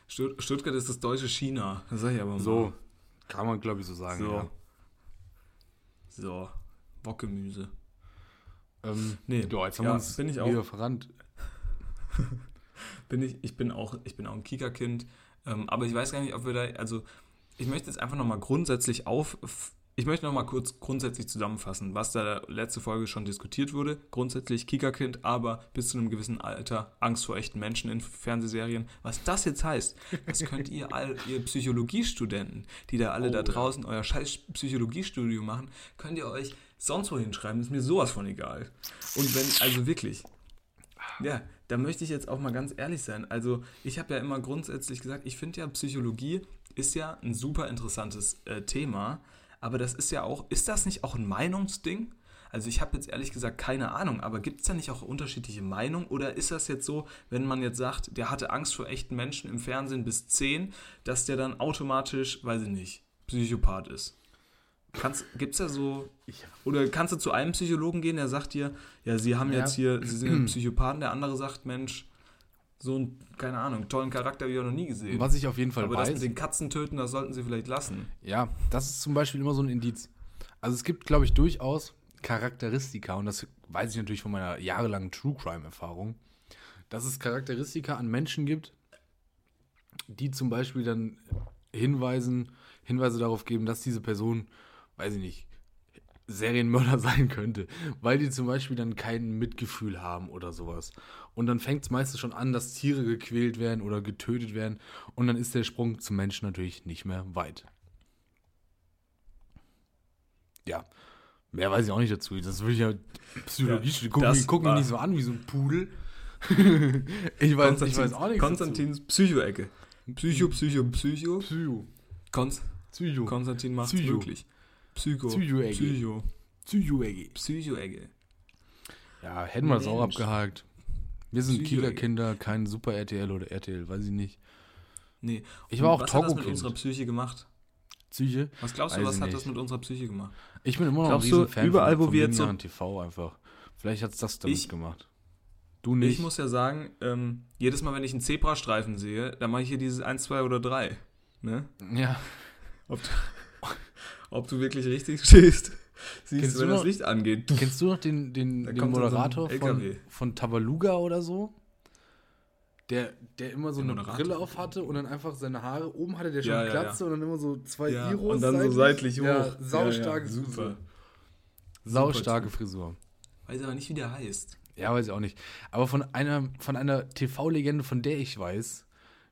Stutt- Stuttgart ist das deutsche China. Das sag ich aber mal. So, kann man glaube ich so sagen, So. ja. So. Wokgemüse. Ähm, Nee, ja, jetzt haben ja, wir uns bin ich auch. wieder verrannt. Bin ich, ich bin auch, ich bin auch ein Kika-Kind. Ähm, aber ich weiß gar nicht, ob wir da, also ich möchte jetzt einfach nochmal grundsätzlich auf, ich möchte nochmal kurz grundsätzlich zusammenfassen, was da letzte Folge schon diskutiert wurde. Grundsätzlich Kika-Kind, aber bis zu einem gewissen Alter Angst vor echten Menschen in Fernsehserien. Was das jetzt heißt, das könnt ihr all, ihr Psychologiestudenten, die da alle Oh, da draußen euer scheiß Psychologiestudium machen, könnt ihr euch sonst wo hinschreiben. Ist mir sowas von egal. Und wenn, also wirklich, ja, da möchte ich jetzt auch mal ganz ehrlich sein. Also, ich habe ja immer grundsätzlich gesagt, ich finde ja, Psychologie ist ja ein super interessantes äh, Thema, aber das ist ja auch, ist das nicht auch ein Meinungsding? Also, ich habe jetzt ehrlich gesagt keine Ahnung, aber gibt es da nicht auch unterschiedliche Meinungen? Oder ist das jetzt so, wenn man jetzt sagt, der hatte Angst vor echten Menschen im Fernsehen bis 10, dass der dann automatisch, weiß ich nicht, Psychopath ist? Gibt es da so oder kannst du zu einem Psychologen gehen, der sagt dir, ja, sie haben Ja. jetzt hier, sie sind ein Psychopathen, der andere sagt, Mensch, so einen, keine Ahnung, tollen Charakter habe ich auch noch nie gesehen. Was ich auf jeden Fall Aber das weiß, mit den Katzen töten, das sollten sie vielleicht lassen. ja, das ist zum Beispiel immer so ein Indiz. Also es gibt, glaube ich, durchaus Charakteristika, und das weiß ich natürlich von meiner jahrelangen True Crime-Erfahrung, dass es Charakteristika an Menschen gibt, die zum Beispiel dann hinweisen, Hinweise darauf geben, dass diese Person, weiß ich nicht, Serienmörder sein könnte, weil die zum Beispiel dann kein Mitgefühl haben oder sowas. Und dann fängt es meistens schon an, dass Tiere gequält werden oder getötet werden und dann ist der Sprung zum Menschen natürlich nicht mehr weit. Ja, mehr weiß ich auch nicht dazu. Das würde ich ja Psychologie Ja, studieren. Guck, das mich, nicht so an wie so ein Pudel. ich, weiß, ich weiß auch nichts. Konstantins Psycho-Ecke. Psycho, Psycho, Psycho. Psycho. Konst Psycho. Konstantin macht's Psycho. wirklich. Psycho. Psycho-Ecke. Psycho. Psycho-Ecke. Psycho-Ecke. Ja, hätten wir das auch abgehakt. Wir sind Psycho-Ecke. Kika-Kinder, kein Super RTL oder RTL, weiß ich nicht. Nee. Ich war auch Was hat das mit unserer Psyche gemacht? Psyche. Was glaubst du, Weiß was hat nicht. das mit unserer Psyche gemacht? Ich bin immer noch Glaubst ein du, Riesenfan überall, von, wo von wir jetzt so- TV einfach. Vielleicht hat es das damit Ich- gemacht. Du nicht. Ich muss ja sagen, ähm, jedes Mal, wenn ich einen Zebrastreifen sehe, dann mache ich hier dieses 1, 2 oder 3. Ne? ja. Ob du, ob du wirklich richtig stehst, siehst Kennst du, wenn du das noch- Licht angeht. Kennst du noch den, den, den dann so Moderator von, von Tabaluga oder so? Der, der immer so Der eine Moderator? Brille auf hatte und dann einfach seine Haare, oben hatte der schon Ja, ja, Glatze ja. und dann immer so zwei Ja, Iros und dann so seitlich hoch. Ja, saustarke ja, super. Frisur. Saustarke Frisur. Weiß aber nicht, wie der heißt. Ja, weiß ich auch nicht. Aber von einer, von einer TV-Legende, von der ich weiß,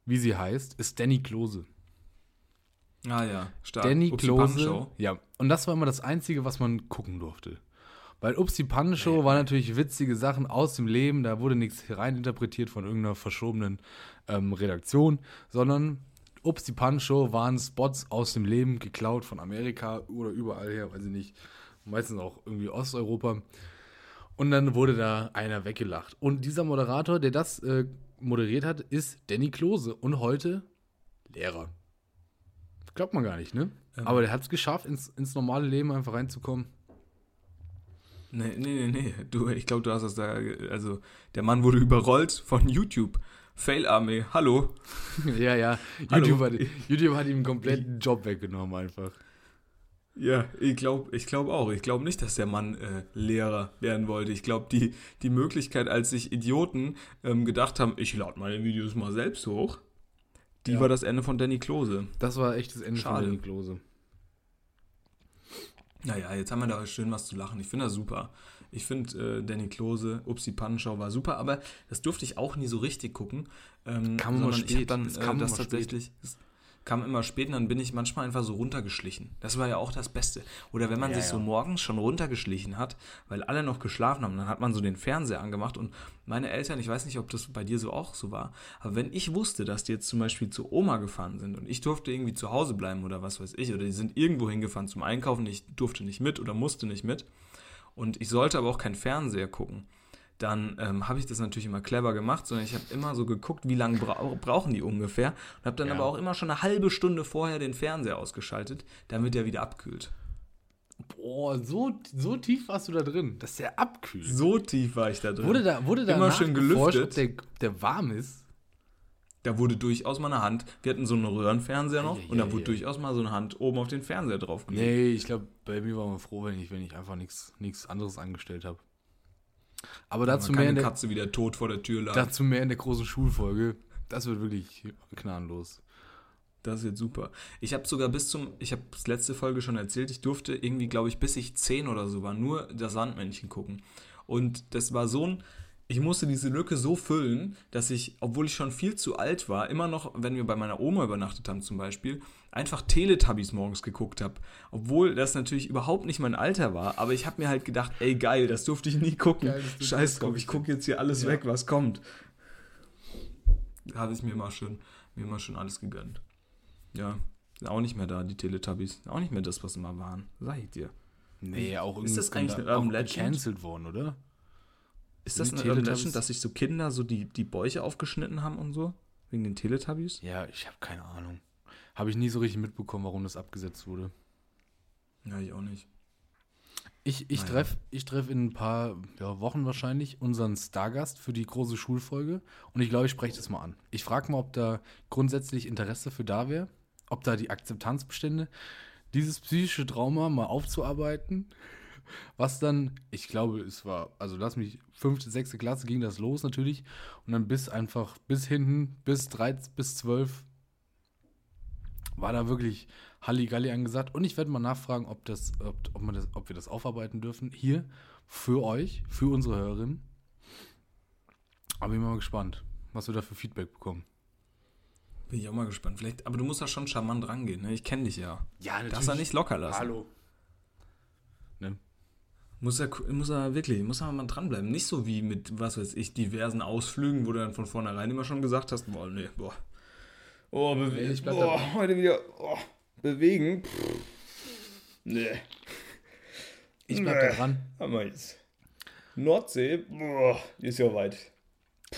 wie sie heißt, ist Danny Klose. Ah ja, stark. Danny Upsi Klose. Ja, und das war immer das Einzige, was man gucken durfte. Weil Upsi Pannenshow war natürlich witzige Sachen aus dem Leben, da wurde nichts reininterpretiert von irgendeiner verschobenen ähm, Redaktion, sondern Upsi Pannenshow waren Spots aus dem Leben, geklaut von Amerika oder überall her, weiß ich nicht, meistens auch irgendwie Osteuropa. Und dann wurde da einer weggelacht. Und dieser Moderator, der das äh, moderiert hat, ist Danny Klose und heute Lehrer. Glaubt man gar nicht, ne? Ähm. Aber der hat es geschafft, ins, ins normale Leben einfach reinzukommen. Nee, nee, nee, nee. Du, ich glaube, du hast das da. Also, der Mann wurde überrollt von YouTube. Fail-Armee, hallo. Ja, ja. Hallo. YouTube hat, YouTube hat ihm einen kompletten Job weggenommen einfach. Ja, ich glaube ich glaub auch. Ich glaube nicht, dass der Mann äh, Lehrer werden wollte. Ich glaube, die, die Möglichkeit, als sich Idioten ähm, gedacht haben, ich lade meine Videos mal selbst hoch, die Ja. war das Ende von Danny Klose. Das war echt das Ende Schade. von Danny Klose. Naja, jetzt haben wir da schön was zu lachen. Ich finde das super. Ich finde, äh, Danny Klose, Upsi Pannenschau war super, aber das durfte ich auch nie so richtig gucken. Ähm, Kam sondern ich spät. dann Es äh, kam das immer spät. Kam immer spät und dann bin ich manchmal einfach so runtergeschlichen. Das war ja auch das Beste. Oder wenn man Ja, sich so ja. morgens schon runtergeschlichen hat, weil alle noch geschlafen haben, dann hat man so den Fernseher angemacht und meine Eltern, ich weiß nicht, ob das bei dir so auch so war, aber wenn ich wusste, dass die jetzt zum Beispiel zu Oma gefahren sind und ich durfte irgendwie zu Hause bleiben oder was weiß ich, oder die sind irgendwo hingefahren zum Einkaufen, ich durfte nicht mit oder musste nicht mit und ich sollte aber auch kein Fernseher gucken, dann ähm, habe ich das natürlich immer clever gemacht, sondern ich habe immer so geguckt, wie lange bra brauchen die ungefähr und habe dann Ja. aber auch immer schon eine halbe Stunde vorher den Fernseher ausgeschaltet, damit er wieder abkühlt. Boah, so, so tief warst du da drin, dass der abkühlt. So tief war ich da drin. Wurde da, wurde Immer schön gelüftet. ob der, der warm ist? Da wurde durchaus mal eine Hand, wir hatten so einen Röhrenfernseher noch Eieiei. und da wurde durchaus mal so eine Hand oben auf den Fernseher draufgelegt. Nee, ich glaube, bei mir war man froh, wenn ich, wenn ich einfach nichts nichts anderes angestellt habe. Aber dazu mehr, in der, Katze wieder tot vor der Tür lag. dazu mehr in der großen Schulfolge. Das wird wirklich gnadenlos. Das wird super. Ich habe sogar bis zum, ich habe das letzte Folge schon erzählt, ich durfte irgendwie, glaube ich, bis ich zehn oder so war, nur das Sandmännchen gucken. Und das war so ein, ich musste diese Lücke so füllen, dass ich, obwohl ich schon viel zu alt war, immer noch, wenn wir bei meiner Oma übernachtet haben zum Beispiel, einfach Teletubbies morgens geguckt habe. Obwohl das natürlich überhaupt nicht mein Alter war, aber ich habe mir halt gedacht, ey geil, das durfte ich nie gucken. Geil, Scheiß drauf, ich gucke jetzt hier alles weg, was kommt. Da habe ich mir immer schön, mir immer schön alles gegönnt. Ja, sind auch nicht mehr da, die Teletubbies. Auch nicht mehr das, was sie mal waren. Sag ich dir. Nee, auch Ist das eigentlich eine Urban Legend? gecancelt worden, oder? Ist das eine Urban Teletubbies- Legend, dass sich so Kinder so die, die Bäuche aufgeschnitten haben und so? Wegen den Teletubbies? Ja, ich habe keine Ahnung. Habe ich nie so richtig mitbekommen, warum das abgesetzt wurde. Ja, ich auch nicht. Ich, ich Naja. treffe treff in ein paar ja, Wochen wahrscheinlich unseren Stargast für die große Schulfolge und ich glaube, ich spreche das mal an. Ich frage mal, ob da grundsätzlich Interesse für da wäre, ob da die Akzeptanzbestände, dieses psychische Trauma mal aufzuarbeiten, was dann, ich glaube, es war, also lass mich, fünfte, sechste Klasse ging das los natürlich und dann bis einfach, bis hinten, bis 13, bis 12 war da wirklich Halligalli angesagt. Und ich werde mal nachfragen, ob, das, ob, ob, das, ob wir das aufarbeiten dürfen. Hier für euch, für unsere Hörerinnen. Aber ich bin mal gespannt, was wir da für Feedback bekommen. Bin ich auch mal gespannt. Vielleicht, aber du musst da schon charmant rangehen, ne? Ich kenne dich ja. Ja, Darfst er nicht locker lassen. Hallo. Ne? Muss er, muss er wirklich, muss er mal dranbleiben. Nicht so wie mit, was weiß ich, diversen Ausflügen, wo du dann von vornherein immer schon gesagt hast, boah, nee, boah. Oh, Nee, bewegen. boah, dabei. heute wieder, oh, bewegen. Pff. Nee. Ich bleib da dran. Aber jetzt. Nordsee, boah, die ist ja weit.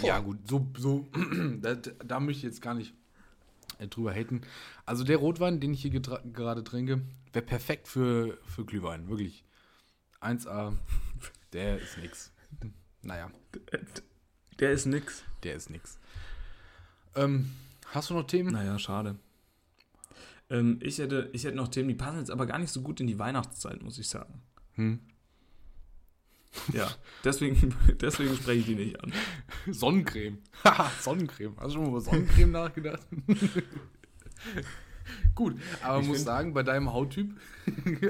Ja, gut, so, so da, da möchte ich jetzt gar nicht äh, drüber haten. Also der Rotwein, den ich hier gerade trinke, wäre perfekt für, für Glühwein, wirklich. 1A, der ist nix. Naja, Der ist nix. der ist nix. Ähm, hast du noch Themen? Naja, schade. Ähm, ich, hätte, ich hätte noch Themen, die passen jetzt aber gar nicht so gut in die Weihnachtszeit, muss ich sagen. Hm. Ja, deswegen, deswegen spreche ich die nicht an. Sonnencreme. Haha, Sonnencreme. Hast du schon mal über Sonnencreme nachgedacht? Gut, aber Ich muss sagen, bei deinem Hauttyp,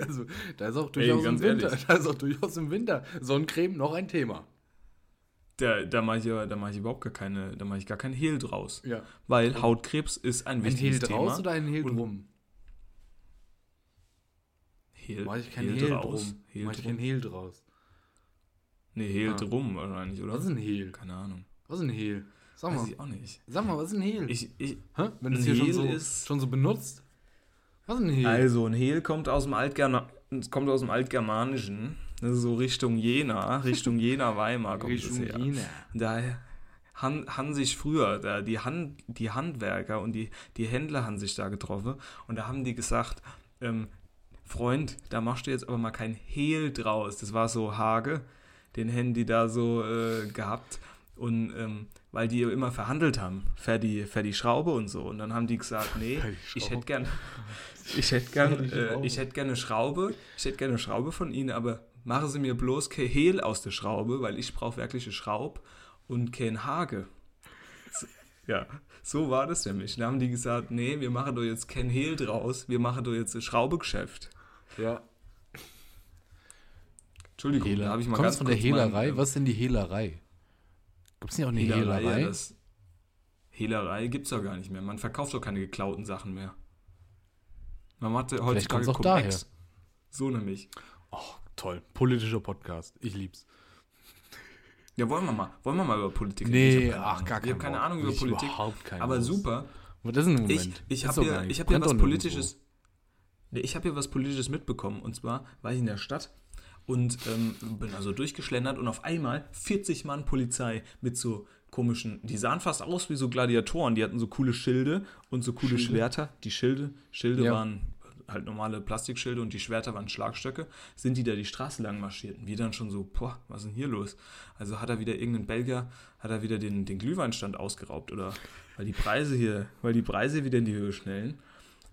also da ist auch durchaus ganz im Winter, ehrlich. da ist auch durchaus im Winter Sonnencreme noch ein Thema. Da, da mache ich, da mache ich überhaupt gar keine, da mache ich gar kein Hehl draus. Ja. Weil Hautkrebs ist ein Ein wichtiges Hehl Thema. draus oder ein Hehl Und- drum? Hehl, Mach ich kein Hehl Hehl, draus. drum. Hehl Mach ich drum. kein Hehl draus. Nee, Hehl Ah. drum wahrscheinlich, oder? Was ist ein Hehl? Keine Ahnung. Was ist ein Hehl? Sag Weiß mal, ich auch nicht. sag mal, was ist ein Hehl? Ich, ich, Hä? Wenn du es ein hier schon Hehl so, ist- schon so benutzt? Was ist ein Hehl? also, ein Hehl kommt aus dem Altgerma es kommt aus dem Altgermanischen. So Richtung Jena, Richtung Jena-Weimar kommt Richtung es her. Jena. Daher han, han sich früher, da die, Han, die Handwerker und die, die Händler haben sich da getroffen und da haben die gesagt, ähm, Freund, da machst du jetzt aber mal kein Hehl draus. Das war so Hage, den die da so äh, gehabt. Und ähm, weil die immer verhandelt haben, für die, für die Schraube und so. Und dann haben die gesagt, nee, ich hätte gern, ich hätte gern, äh, ich hätte gerne eine Schraube, ich hätte gerne Schraube von ihnen, aber machen sie mir bloß kein Hehl aus der Schraube, weil ich brauche wirklich eine Schraub und kein Hage. So, ja, so war das nämlich. Da haben die gesagt, nee, wir machen doch jetzt kein Hehl draus, wir machen doch jetzt ein Schraubegeschäft. Ja. Entschuldigung, da habe ich mal Kommt ganz von der kurz mein, Hehlerei? ähm, Was ist denn die Hehlerei? Gibt es nicht auch eine Hehlerei? Hehlerei, ja, das Hehlerei gibt es doch gar nicht mehr. Man verkauft doch keine geklauten Sachen mehr. Man macht heutzutage auch Cum-Ex. So nämlich. oh, toll. Politischer Podcast. Ich lieb's. Ja, wollen wir mal. Wollen wir mal über Politik Nee, reden? Ich keine ach, gar Ich habe keine. Ahnung über Ich Politik. überhaupt keine Aber super. Was ist denn im Ich, Moment? ich Ist habe hier, ich hab hier was. Politisches. Nee, ich habe hier was Politisches mitbekommen. Und zwar war ich in der Stadt und ähm, bin also durchgeschlendert und auf einmal 40 Mann Polizei mit so komischen, die sahen fast aus wie so Gladiatoren. Die hatten so coole Schilde und so coole Schwerter. Die Schilde, Schilde Ja. waren halt normale Plastikschilde und die Schwerter waren Schlagstöcke, sind die da die Straße lang marschiert. Und wir dann schon so, boah, was ist denn hier los? Also hat er wieder irgendein Belgier, hat er wieder den, den Glühweinstand ausgeraubt oder weil die Preise hier, weil die Preise wieder in die Höhe schnellen.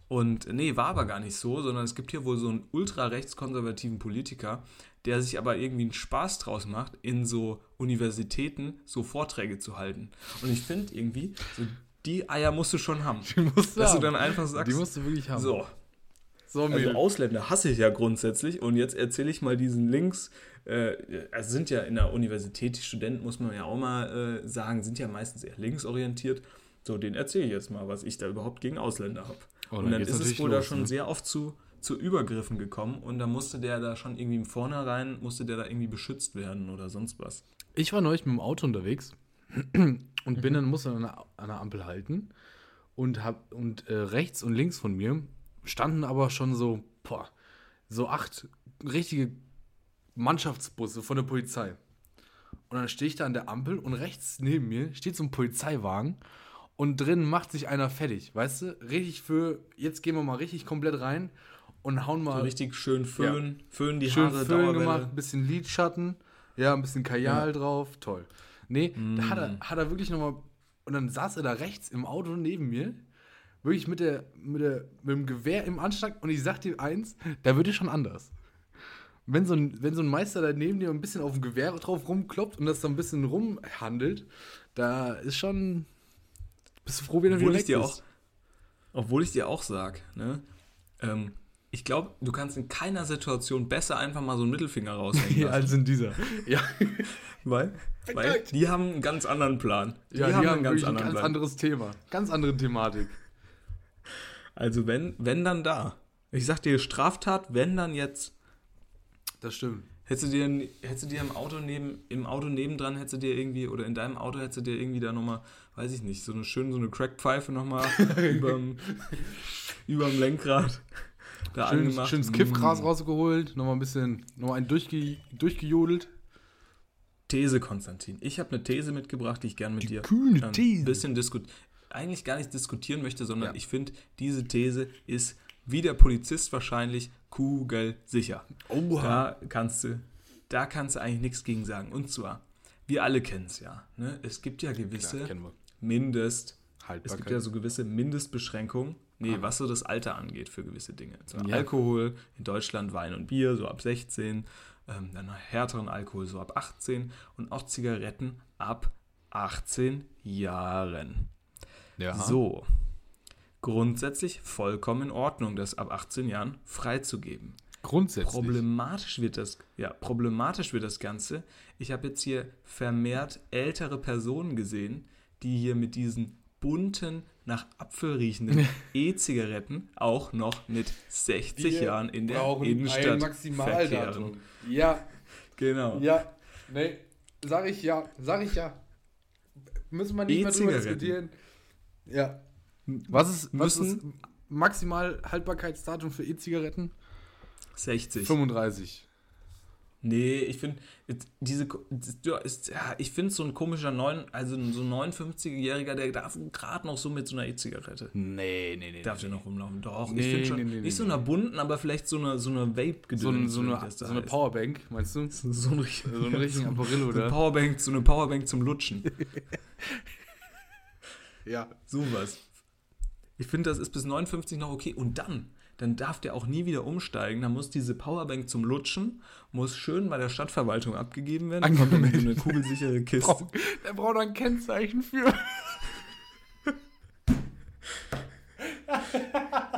Und nee, war aber gar nicht so, sondern es gibt hier wohl so einen ultra-rechtskonservativen Politiker, der sich aber irgendwie einen Spaß draus macht, in so Universitäten so Vorträge zu halten. Und ich finde irgendwie, so die Eier musst du schon haben. Die musst du dass du haben. dann einfach sagst, Die musst du wirklich haben. so, so also. Ausländer hasse ich ja grundsätzlich und jetzt erzähle ich mal diesen Links, äh, also sind ja in der Universität, die Studenten, muss man ja auch mal äh, sagen, sind ja meistens eher linksorientiert. So, den erzähle ich jetzt mal, was ich da überhaupt gegen Ausländer habe. Oh, und dann ist es wohl da los, schon ne? sehr oft zu, zu Übergriffen gekommen und da musste der da schon irgendwie im Vornherein, musste der da irgendwie beschützt werden oder sonst was. Ich war neulich mit dem Auto unterwegs und bin dann, musste an einer, an einer Ampel halten und, hab, und äh, rechts und links von mir standen aber schon so, boah, so acht richtige Mannschaftsbusse von der Polizei. Und dann stehe ich da an der Ampel und rechts neben mir steht so ein Polizeiwagen und drin macht sich einer fertig, weißt du? Richtig für, jetzt gehen wir mal richtig komplett rein und hauen mal So richtig schön föhnen, föhnen die schön Haare, Föhn gemacht, ein bisschen Lidschatten, ja, ein bisschen Kajal Ja. drauf, toll. Nee, da hat Mm. er, hat er wirklich nochmal, und dann saß er da rechts im Auto neben mir, wirklich mit, der, mit, der, mit dem Gewehr im Anschlag und ich sag dir eins, da wird es schon anders. Wenn so, ein, wenn so ein Meister da neben dir ein bisschen auf dem Gewehr drauf rumkloppt und das so ein bisschen rumhandelt, da ist schon, bist du froh, wenn er wieder obwohl weg ich dir ist. auch, obwohl ich dir auch sag, ne, ähm, ich glaube, du kannst in keiner Situation besser einfach mal so einen Mittelfinger raushängen Ja, als in dieser. Ja, weil, weil die haben einen ganz anderen Plan. Die ja die haben haben einen ganz anderen ganz Plan. anderes Thema. Ganz andere Thematik. Also wenn, wenn dann da. Ich sag dir, Straftat, wenn dann jetzt. Das stimmt. Hättest du dir, hättest du dir im Auto neben, im Auto nebendran, hättest du dir irgendwie, oder in deinem Auto hättest du dir irgendwie da nochmal, weiß ich nicht, so eine schöne, so eine Crackpfeife nochmal überm, überm Lenkrad da Schön, angemacht. schönes Kiffgras Mm. rausgeholt, nochmal ein bisschen, nochmal ein durchge, durchgejodelt. These, Konstantin. Ich habe eine These mitgebracht, die ich gern mit dir kühne ein These. bisschen diskutieren, eigentlich gar nicht diskutieren möchte, sondern Ja. ich finde, diese These ist, wie der Polizist wahrscheinlich, kugelsicher. Da kannst du, da kannst du eigentlich nichts gegen sagen. Und zwar, wir alle kennen es ja. Ne? Es gibt ja gewisse Klar. Mindest, es gibt ja so gewisse Mindestbeschränkungen, nee, was so das Alter angeht für gewisse Dinge. So Ja. Alkohol, in Deutschland Wein und Bier, so ab 16, ähm, dann härteren Alkohol so ab 18 und auch Zigaretten ab 18 Jahren. Ja. So, grundsätzlich vollkommen in Ordnung, das ab 18 Jahren freizugeben. Grundsätzlich. Problematisch wird das, ja, problematisch wird das Ganze. Ich habe jetzt hier vermehrt ältere Personen gesehen, die hier mit diesen bunten, nach Apfel riechenden E-Zigaretten auch noch mit 60 Jahren in der Innenstadt verkehren. Ja, Genau. ja. Nee, sag ich ja. Sag ich ja. Müssen wir nicht mehr drüber diskutieren. Ja. Was ist, was ist maximal Haltbarkeitsdatum für E-Zigaretten? 60. 35. Nee, ich finde, diese, ja, ist, ja, ich finde so ein komischer, neun, also so ein 59-Jähriger, der darf gerade noch so mit so einer E-Zigarette. Nee, nee, nee. Darf der noch rumlaufen? Doch, Nee, ich finde schon, nee, nee, nee, nicht so nee. einer bunten, aber vielleicht so eine, so eine Vape-Gedöns. so, ein, so, eine, so eine. Powerbank, meinst du? So, so, ein, richtig- So einen richtigen Apparillo, so eine oder? Powerbank, so eine Powerbank zum Lutschen. Ja. Sowas. Ich finde, das ist bis 59 noch okay. Und dann, dann darf der auch nie wieder umsteigen. Dann muss diese Powerbank zum Lutschen, muss schön bei der Stadtverwaltung abgegeben werden. Dann kommt dann in so eine kugelsichere Kiste. Brauch- Der braucht ein Kennzeichen für.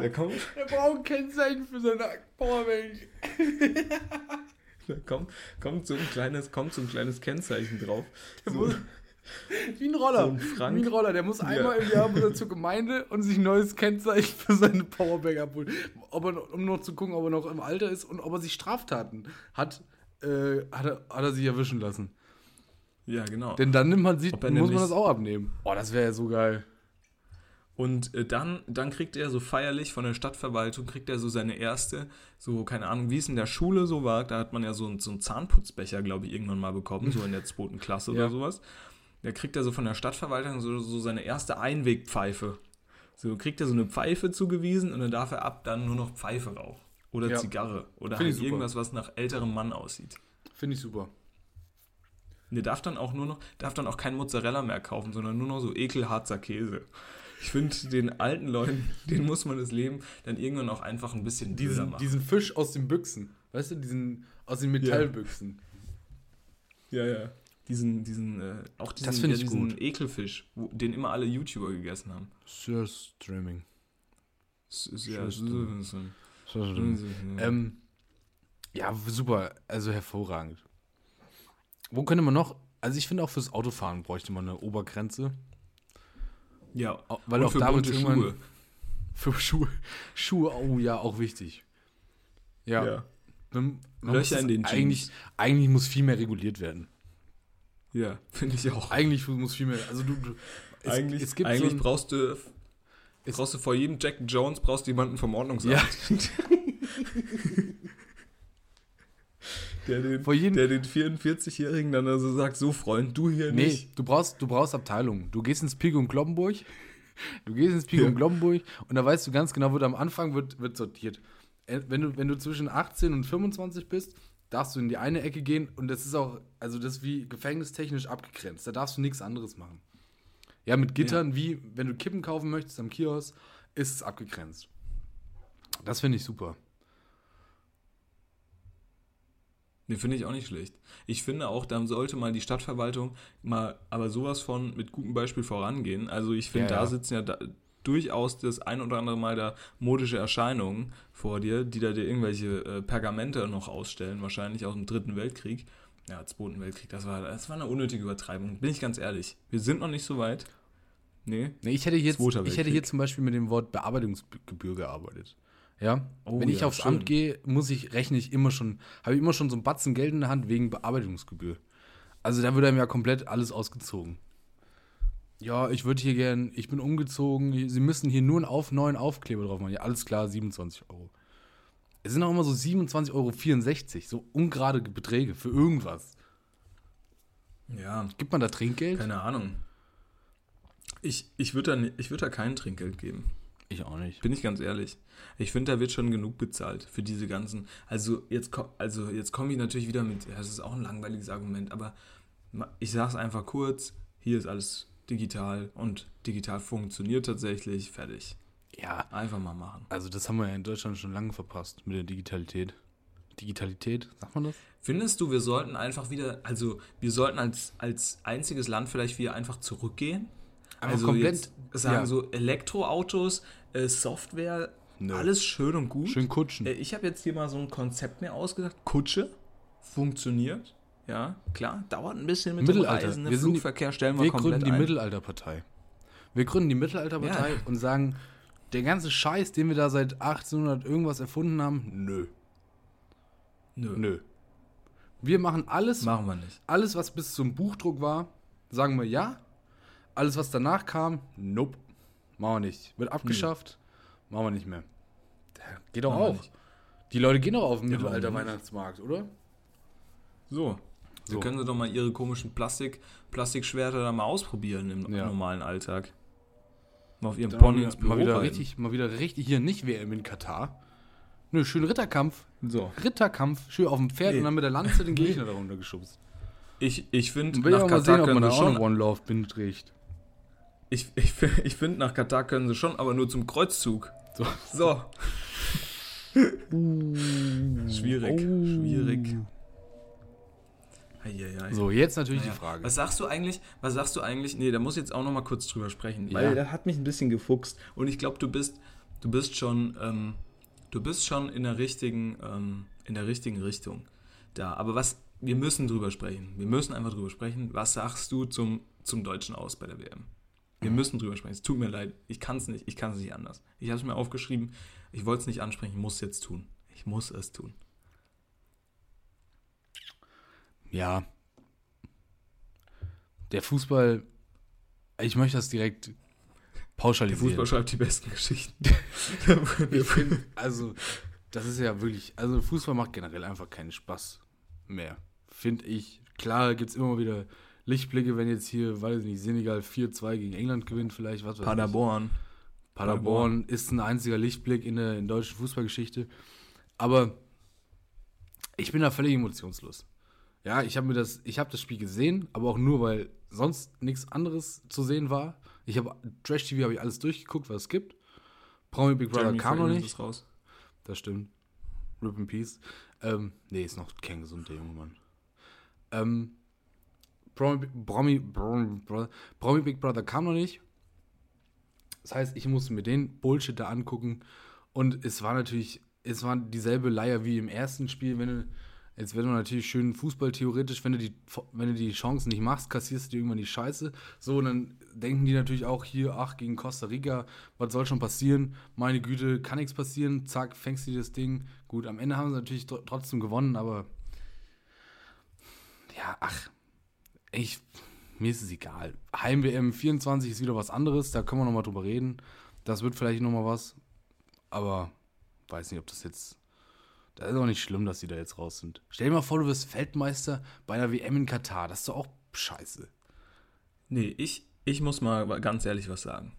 Der kommt, Der braucht ein Kennzeichen für seine Powerbank. da kommt, kommt, so ein kleines, kommt so ein kleines Kennzeichen drauf. So, Wie ein Roller. So ein Frank. Wie ein Roller. Der muss einmal im Jahr muss er zur Gemeinde und sich ein neues Kennzeichen für seine Powerbank abholen. Ob er, um noch zu gucken, ob er noch im Alter ist und ob er sich Straftaten hat, äh, hat, er, hat er sich erwischen lassen. ja, genau. Denn dann nimmt man sie, Ob er muss man das auch abnehmen. Boah, das wäre ja so geil. Und äh, dann, dann kriegt er so feierlich von der Stadtverwaltung, kriegt er so seine erste, so, keine Ahnung, wie es in der Schule so war, da hat man ja so, einen- so einen Zahnputzbecher, glaube ich, irgendwann mal bekommen, so in der zweiten Klasse Ja. oder sowas. Da kriegt er so von der Stadtverwaltung so, so seine erste Einwegpfeife. So kriegt er so eine Pfeife zugewiesen und dann darf er ab dann nur noch Pfeife rauchen. Oder Ja. Zigarre. Oder halt irgendwas, was nach älterem Mann aussieht. Finde ich super. Der darf dann auch nur noch, darf dann auch kein Mozzarella mehr kaufen, sondern nur noch so ekelharzer Käse. Ich finde, den alten Leuten, denen muss man das Leben dann irgendwann auch einfach ein bisschen Diesen, machen. diesen Fisch aus den Büchsen. Weißt du, diesen aus den Metallbüchsen. ja, ja. Diesen, diesen, äh, auch diesen, ich diesen gut. Ekelfisch, wo, den immer alle YouTuber gegessen haben. Sir Streaming. Das ist ja, Tschüss, so, du. so, Ähm, ja, super. Also hervorragend. Wo könnte man noch. Also ich finde auch fürs Autofahren bräuchte man eine Obergrenze. ja, Weil Und auch für da bunte Schuhe. Für Schuhe. Schuhe, oh ja, auch wichtig. Ja. Ja. Man, man Löcher muss in den eigentlich, eigentlich muss viel mehr reguliert werden. Ja, finde ich auch. Eigentlich muss viel mehr. Also du. du es, eigentlich es gibt eigentlich so ein, brauchst du brauchst du vor jedem Jack Jones brauchst du jemanden vom Ordnungsamt. der, den, Vor jedem- der den 44-Jährigen dann also sagt, so Freund, du hier Nee, nicht. du brauchst, du brauchst Abteilungen. Du gehst ins Pico und Glombenburg. Du gehst ins Pico Ja. und Glombenburg und da weißt du ganz genau, wird am Anfang wird, wird sortiert. Äh, Wenn du, wenn du zwischen 18 und 25 bist, darfst du in die eine Ecke gehen und das ist auch, also das ist wie gefängnistechnisch abgegrenzt. Da darfst du nichts anderes machen. Ja, mit Gittern, wie wenn du Kippen kaufen möchtest am Kiosk, ist es abgegrenzt. Das finde ich super. Nee, finde ich auch nicht schlecht. Ich finde auch, dann sollte mal die Stadtverwaltung mal aber sowas von mit gutem Beispiel vorangehen. Also ich finde, Ja, da ja. sitzen ja da, durchaus das ein oder andere Mal da modische Erscheinungen vor dir, die da dir irgendwelche äh, Pergamente noch ausstellen, wahrscheinlich aus dem Dritten Weltkrieg. Ja, Zweiten Weltkrieg, das war, das war eine unnötige Übertreibung, bin ich ganz ehrlich. Wir sind noch nicht so weit. Nee. Nee, ich hätte jetzt, ich hätte hier zum Beispiel mit dem Wort Bearbeitungsgebühr gearbeitet. Ja, Oh wenn ich ja, aufs schön. Amt gehe, muss ich, rechne ich immer schon, habe ich immer schon so einen Batzen Geld in der Hand wegen Bearbeitungsgebühr. Also da wird einem ja komplett alles ausgezogen. Ja, ich würde hier gern, ich bin umgezogen, Sie müssen hier nur einen auf, neuen Aufkleber drauf machen. Ja, alles klar, 27 Euro. Es sind auch immer so 27,64 Euro, so ungerade Beträge für irgendwas. Ja, Gibt man da Trinkgeld? keine Ahnung. Ich, ich würde da, ich würd da kein Trinkgeld geben. Ich auch nicht. Bin ich ganz ehrlich. Ich finde, da wird schon genug bezahlt für diese ganzen. Also jetzt, also jetzt komme ich natürlich wieder mit, ja, das ist auch ein langweiliges Argument, aber ich sage es einfach kurz, hier ist alles digital und digital funktioniert tatsächlich, fertig. Ja, Einfach mal machen. Also das haben wir ja in Deutschland schon lange verpasst mit der Digitalität. Digitalität, sagt man das? Findest du, wir sollten einfach wieder, also wir sollten als, als einziges Land vielleicht wieder einfach zurückgehen? Einfach also komplett, sagen ja. so Elektroautos, äh, Software, Nö. alles schön und gut. Schön kutschen. Äh, Ich habe jetzt hier mal so ein Konzept mir ausgedacht. Kutsche funktioniert. Ja, klar. Dauert ein bisschen mit Mittelalter. dem Reisen. Wir sind die- Flugverkehr stellen wir, Wir komplett gründen die ein. Mittelalterpartei. Wir gründen die Mittelalterpartei Ja. und sagen, der ganze Scheiß, den wir da seit 1800 irgendwas erfunden haben, nö, Nö, nö. Wir machen alles, machen wir nicht. alles, was bis zum Buchdruck war, sagen wir ja. Alles, was danach kam, nope. Machen wir nicht. Wird abgeschafft, machen wir nicht mehr. Geht doch auch. Die Leute gehen doch auf den Ja, warum Mittelalter nicht? Weihnachtsmarkt, oder? So. So. So können sie doch mal ihre komischen Plastik, Plastikschwerter da mal ausprobieren im Ja. normalen Alltag. Mal auf ihrem Dann Pony mal, ins wieder, Büro mal wieder richtig, mal wieder richtig hier nicht WM in Katar. Nö, schön Ritterkampf. So. Ritterkampf, schön auf dem Pferd Nee. und dann mit der Lanze den Gegner darunter geschubst. Ich, ich finde, nach auch mal Katar sehen, ob man können da schon. One Love Binde trägt. Ich, ich, ich finde, nach Katar können sie schon, aber nur zum Kreuzzug. So. So. schwierig, schwierig. Eieiei. So, jetzt natürlich Naja. die Frage. Was sagst du eigentlich? Was sagst du eigentlich? Nee, da muss ich jetzt auch noch mal kurz drüber sprechen, Ja. weil der hat mich ein bisschen gefuchst und ich glaube, du bist, du bist schon, ähm, du bist schon in der richtigen, ähm, in der richtigen Richtung da. Aber was? Wir müssen drüber sprechen. Wir müssen einfach drüber sprechen. Was sagst du zum zum Deutschen aus bei der WM? Wir müssen drüber sprechen. Es tut mir leid. Ich kann es nicht. Ich kann es nicht anders. Ich habe es mir aufgeschrieben. Ich wollte es nicht ansprechen. Ich muss es jetzt tun. Ich muss es tun. Ja. Der Fußball, ich möchte das direkt Der pauschalisieren. Fußball schreibt die besten Geschichten. Ich find, also, das ist ja wirklich, also Fußball macht generell einfach keinen Spaß mehr, finde ich. Klar gibt es immer wieder Lichtblicke, wenn jetzt hier, weiß ich nicht, Senegal 4-2 gegen England gewinnt, vielleicht, was weiß ich. Paderborn. Paderborn ist ein einziger Lichtblick in der in deutschen Fußballgeschichte. Aber ich bin da völlig emotionslos. Ja, ich habe mir das, ich habe das Spiel gesehen, aber auch nur, weil sonst nichts anderes zu sehen war. Ich habe Trash TV habe ich alles durchgeguckt, was es gibt. Promi Big Brother Jeremy kam noch nicht. raus. Das stimmt. Rip in Peace. Ähm, nee, ist noch kein gesunder junge Mann. Ähm, Promi, Promi, Promi, Promi Big Brother kam noch nicht. Das heißt, ich musste mir den Bullshit da angucken. Und es war natürlich, es war dieselbe Leier wie im ersten Spiel. Wenn du, jetzt du natürlich schön Fußball theoretisch, wenn du die, wenn du die Chancen nicht machst, kassierst du irgendwann die Scheiße. So, und dann denken die natürlich auch hier, ach, gegen Costa Rica, was soll schon passieren? Meine Güte, kann nichts passieren. Zack, fängst du das Ding. Gut, am Ende haben sie natürlich tr- trotzdem gewonnen, aber ja, ach, ich, mir ist es egal. Heim-WM 24 ist wieder was anderes, da können wir nochmal drüber reden. Das wird vielleicht nochmal was, aber weiß nicht, ob das jetzt. Das ist auch nicht schlimm, dass die da jetzt raus sind. Stell dir mal vor, du wirst Feldmeister bei einer WM in Katar. Das ist doch auch scheiße. Nee, ich, ich muss mal ganz ehrlich was sagen.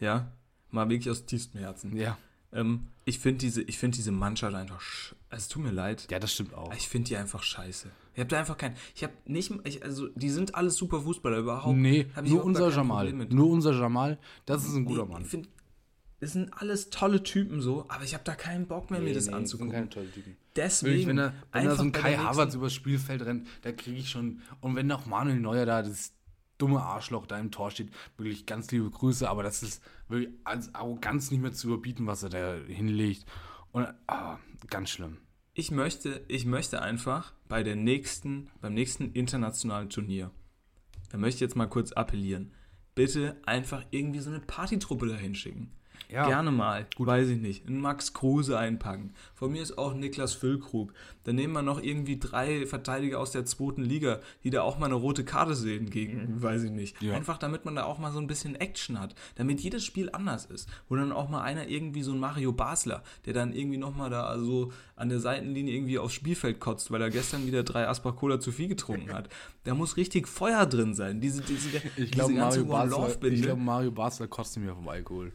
Ja? Mal wirklich aus tiefstem Herzen. Ja. Ähm, ich finde diese, ich find diese Mannschaft einfach. sch- Es tut mir leid. Ja, das stimmt auch. Ich finde die einfach scheiße. Ich habe da einfach kein. Ich habe nicht. Ich, also, die sind alles super Fußballer überhaupt. Nee, nur unser Jamal. Nur unser Jamal, das ist ein guter Nee, Mann. Ich finde, das sind alles tolle Typen so, aber ich habe da keinen Bock mehr, mir das anzugucken. tolle Typen. Deswegen. Wirklich, wenn da, wenn da so ein Kai Havertz übers Spielfeld rennt, da kriege ich schon. Und wenn noch Manuel Neuer da, das dumme Arschloch da im Tor steht, wirklich ganz liebe Grüße, aber das ist wirklich als Arroganz nicht mehr zu überbieten, was er da hinlegt. Und ah, ganz schlimm. Ich möchte, ich möchte einfach bei der nächsten, beim nächsten internationalen Turnier, da möchte ich jetzt mal kurz appellieren, bitte einfach irgendwie so eine Partytruppe dahin schicken. Ja. Gerne mal, weiß ich nicht, einen Max Kruse einpacken. Von mir ist auch Niklas Füllkrug. Dann nehmen wir noch irgendwie drei Verteidiger aus der zweiten Liga, die da auch mal eine rote Karte sehen gegen, weiß ich nicht. Ja. Einfach damit man da auch mal so ein bisschen Action hat, damit jedes Spiel anders ist. Wo dann auch mal einer irgendwie so ein Mario Basler, der dann irgendwie nochmal da so an der Seitenlinie irgendwie aufs Spielfeld kotzt, weil er gestern wieder drei Asbach Cola zu viel getrunken hat. Da muss richtig Feuer drin sein. Diese, diese, Ich glaube, diese ganze Mario, Basler, One-Love-Binde. ich glaub, Mario Basler kostet mir vom Alkohol.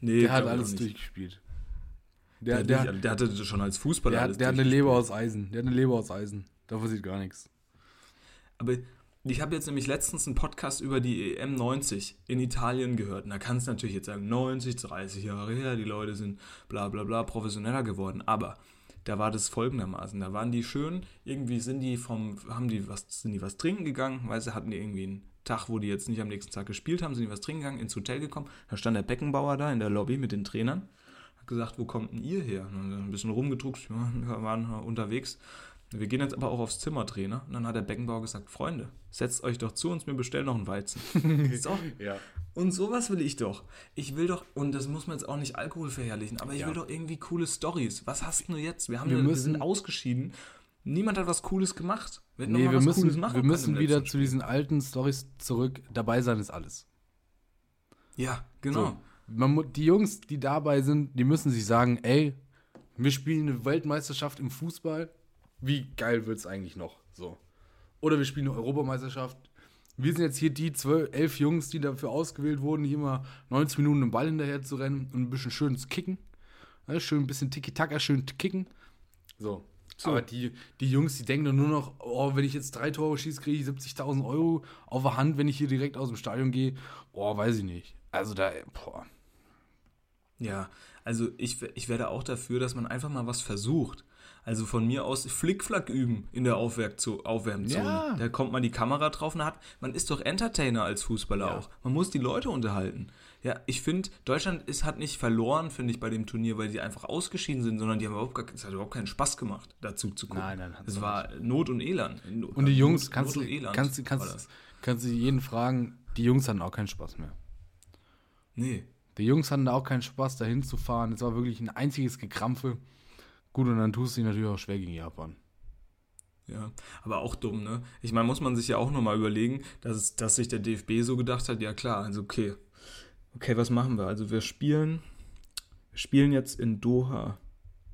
Nee, Der hat alles durchgespielt. Der, Der, der, der, hatte schon als Fußballer der, alles hat, der hat eine. Leber aus Eisen. Der hat eine Leber aus Eisen. Davon sieht gar nichts. Aber ich habe jetzt nämlich letztens einen Podcast über die EM 90 in Italien gehört. Und da kannst du natürlich jetzt sagen, 90, 30 Jahre her, die Leute sind bla bla bla professioneller geworden. Aber da war das folgendermaßen. Da waren die schön, irgendwie sind die vom, haben die was, sind die was trinken gegangen, weil sie hatten die irgendwie einen Tag, wo die jetzt nicht am nächsten Tag gespielt haben, sind die was trinken gegangen, ins Hotel gekommen. Da stand der Beckenbauer da in der Lobby mit den Trainern. Hat gesagt, wo kommt denn ihr her? Und dann ein bisschen rumgedruckt, ja, wir waren unterwegs. Wir gehen jetzt aber auch aufs Zimmer, Trainer. Und dann hat der Beckenbauer gesagt, Freunde, setzt euch doch zu uns, wir bestellen noch einen Weizen. so. Ja. Und sowas will ich doch. Ich will doch, und das muss man jetzt auch nicht Alkohol verherrlichen, aber ich Ja. will doch irgendwie coole Stories. Was hast du jetzt? Wir, haben Wir wir, wir müssen- sind ausgeschieden. Niemand hat was Cooles gemacht. Wir Nee, wir was müssen, Cooles machen wir müssen wieder zu diesen alten Stories zurück. Dabei sein ist alles. Ja, genau. So. Man, die Jungs, die dabei sind, die müssen sich sagen, ey, wir spielen eine Weltmeisterschaft im Fußball. wie geil wird es eigentlich noch? So. Oder wir spielen eine Europameisterschaft. Wir sind jetzt hier die zwölf, elf Jungs, die dafür ausgewählt wurden, hier mal 90 Minuten den Ball hinterher zu rennen und ein bisschen schön zu kicken. Ja, schön ein bisschen Tiki-Taka, schön kicken. So. Aber die, die Jungs, die denken doch nur noch, oh, wenn ich jetzt drei Tore schieße, kriege ich 70.000 Euro auf der Hand, wenn ich hier direkt aus dem Stadion gehe. Boah, weiß ich nicht. Also da, boah. Ja, also ich, ich wäre auch dafür, dass man einfach mal was versucht. Also von mir aus Flickflack üben in der Aufwärmzo- Aufwärmzone. Ja. Da kommt man die Kamera drauf und hat, man ist doch Entertainer als Fußballer Ja. auch. Man muss die Leute unterhalten. Ja, ich finde, Deutschland ist, hat nicht verloren, finde ich, bei dem Turnier, weil die einfach ausgeschieden sind, sondern die haben überhaupt gar, es hat überhaupt keinen Spaß gemacht, dazu zu gucken. Nein, nein, Es war Not und Elend. Und die Jungs, Not, kannst Not du kannst, kannst, das. kannst du jeden fragen, die Jungs hatten auch keinen Spaß mehr. Nee. Die Jungs hatten da auch keinen Spaß, dahin zu fahren. Es war wirklich ein einziges Gekrampfe. Gut, und dann tust du dich natürlich auch schwer gegen Japan. Ja, aber auch dumm, ne? Ich meine, muss man sich ja auch nochmal überlegen, dass, es- dass sich der DFB so gedacht hat, ja klar, also okay. Okay, was machen wir? Also wir spielen, wir spielen jetzt in Doha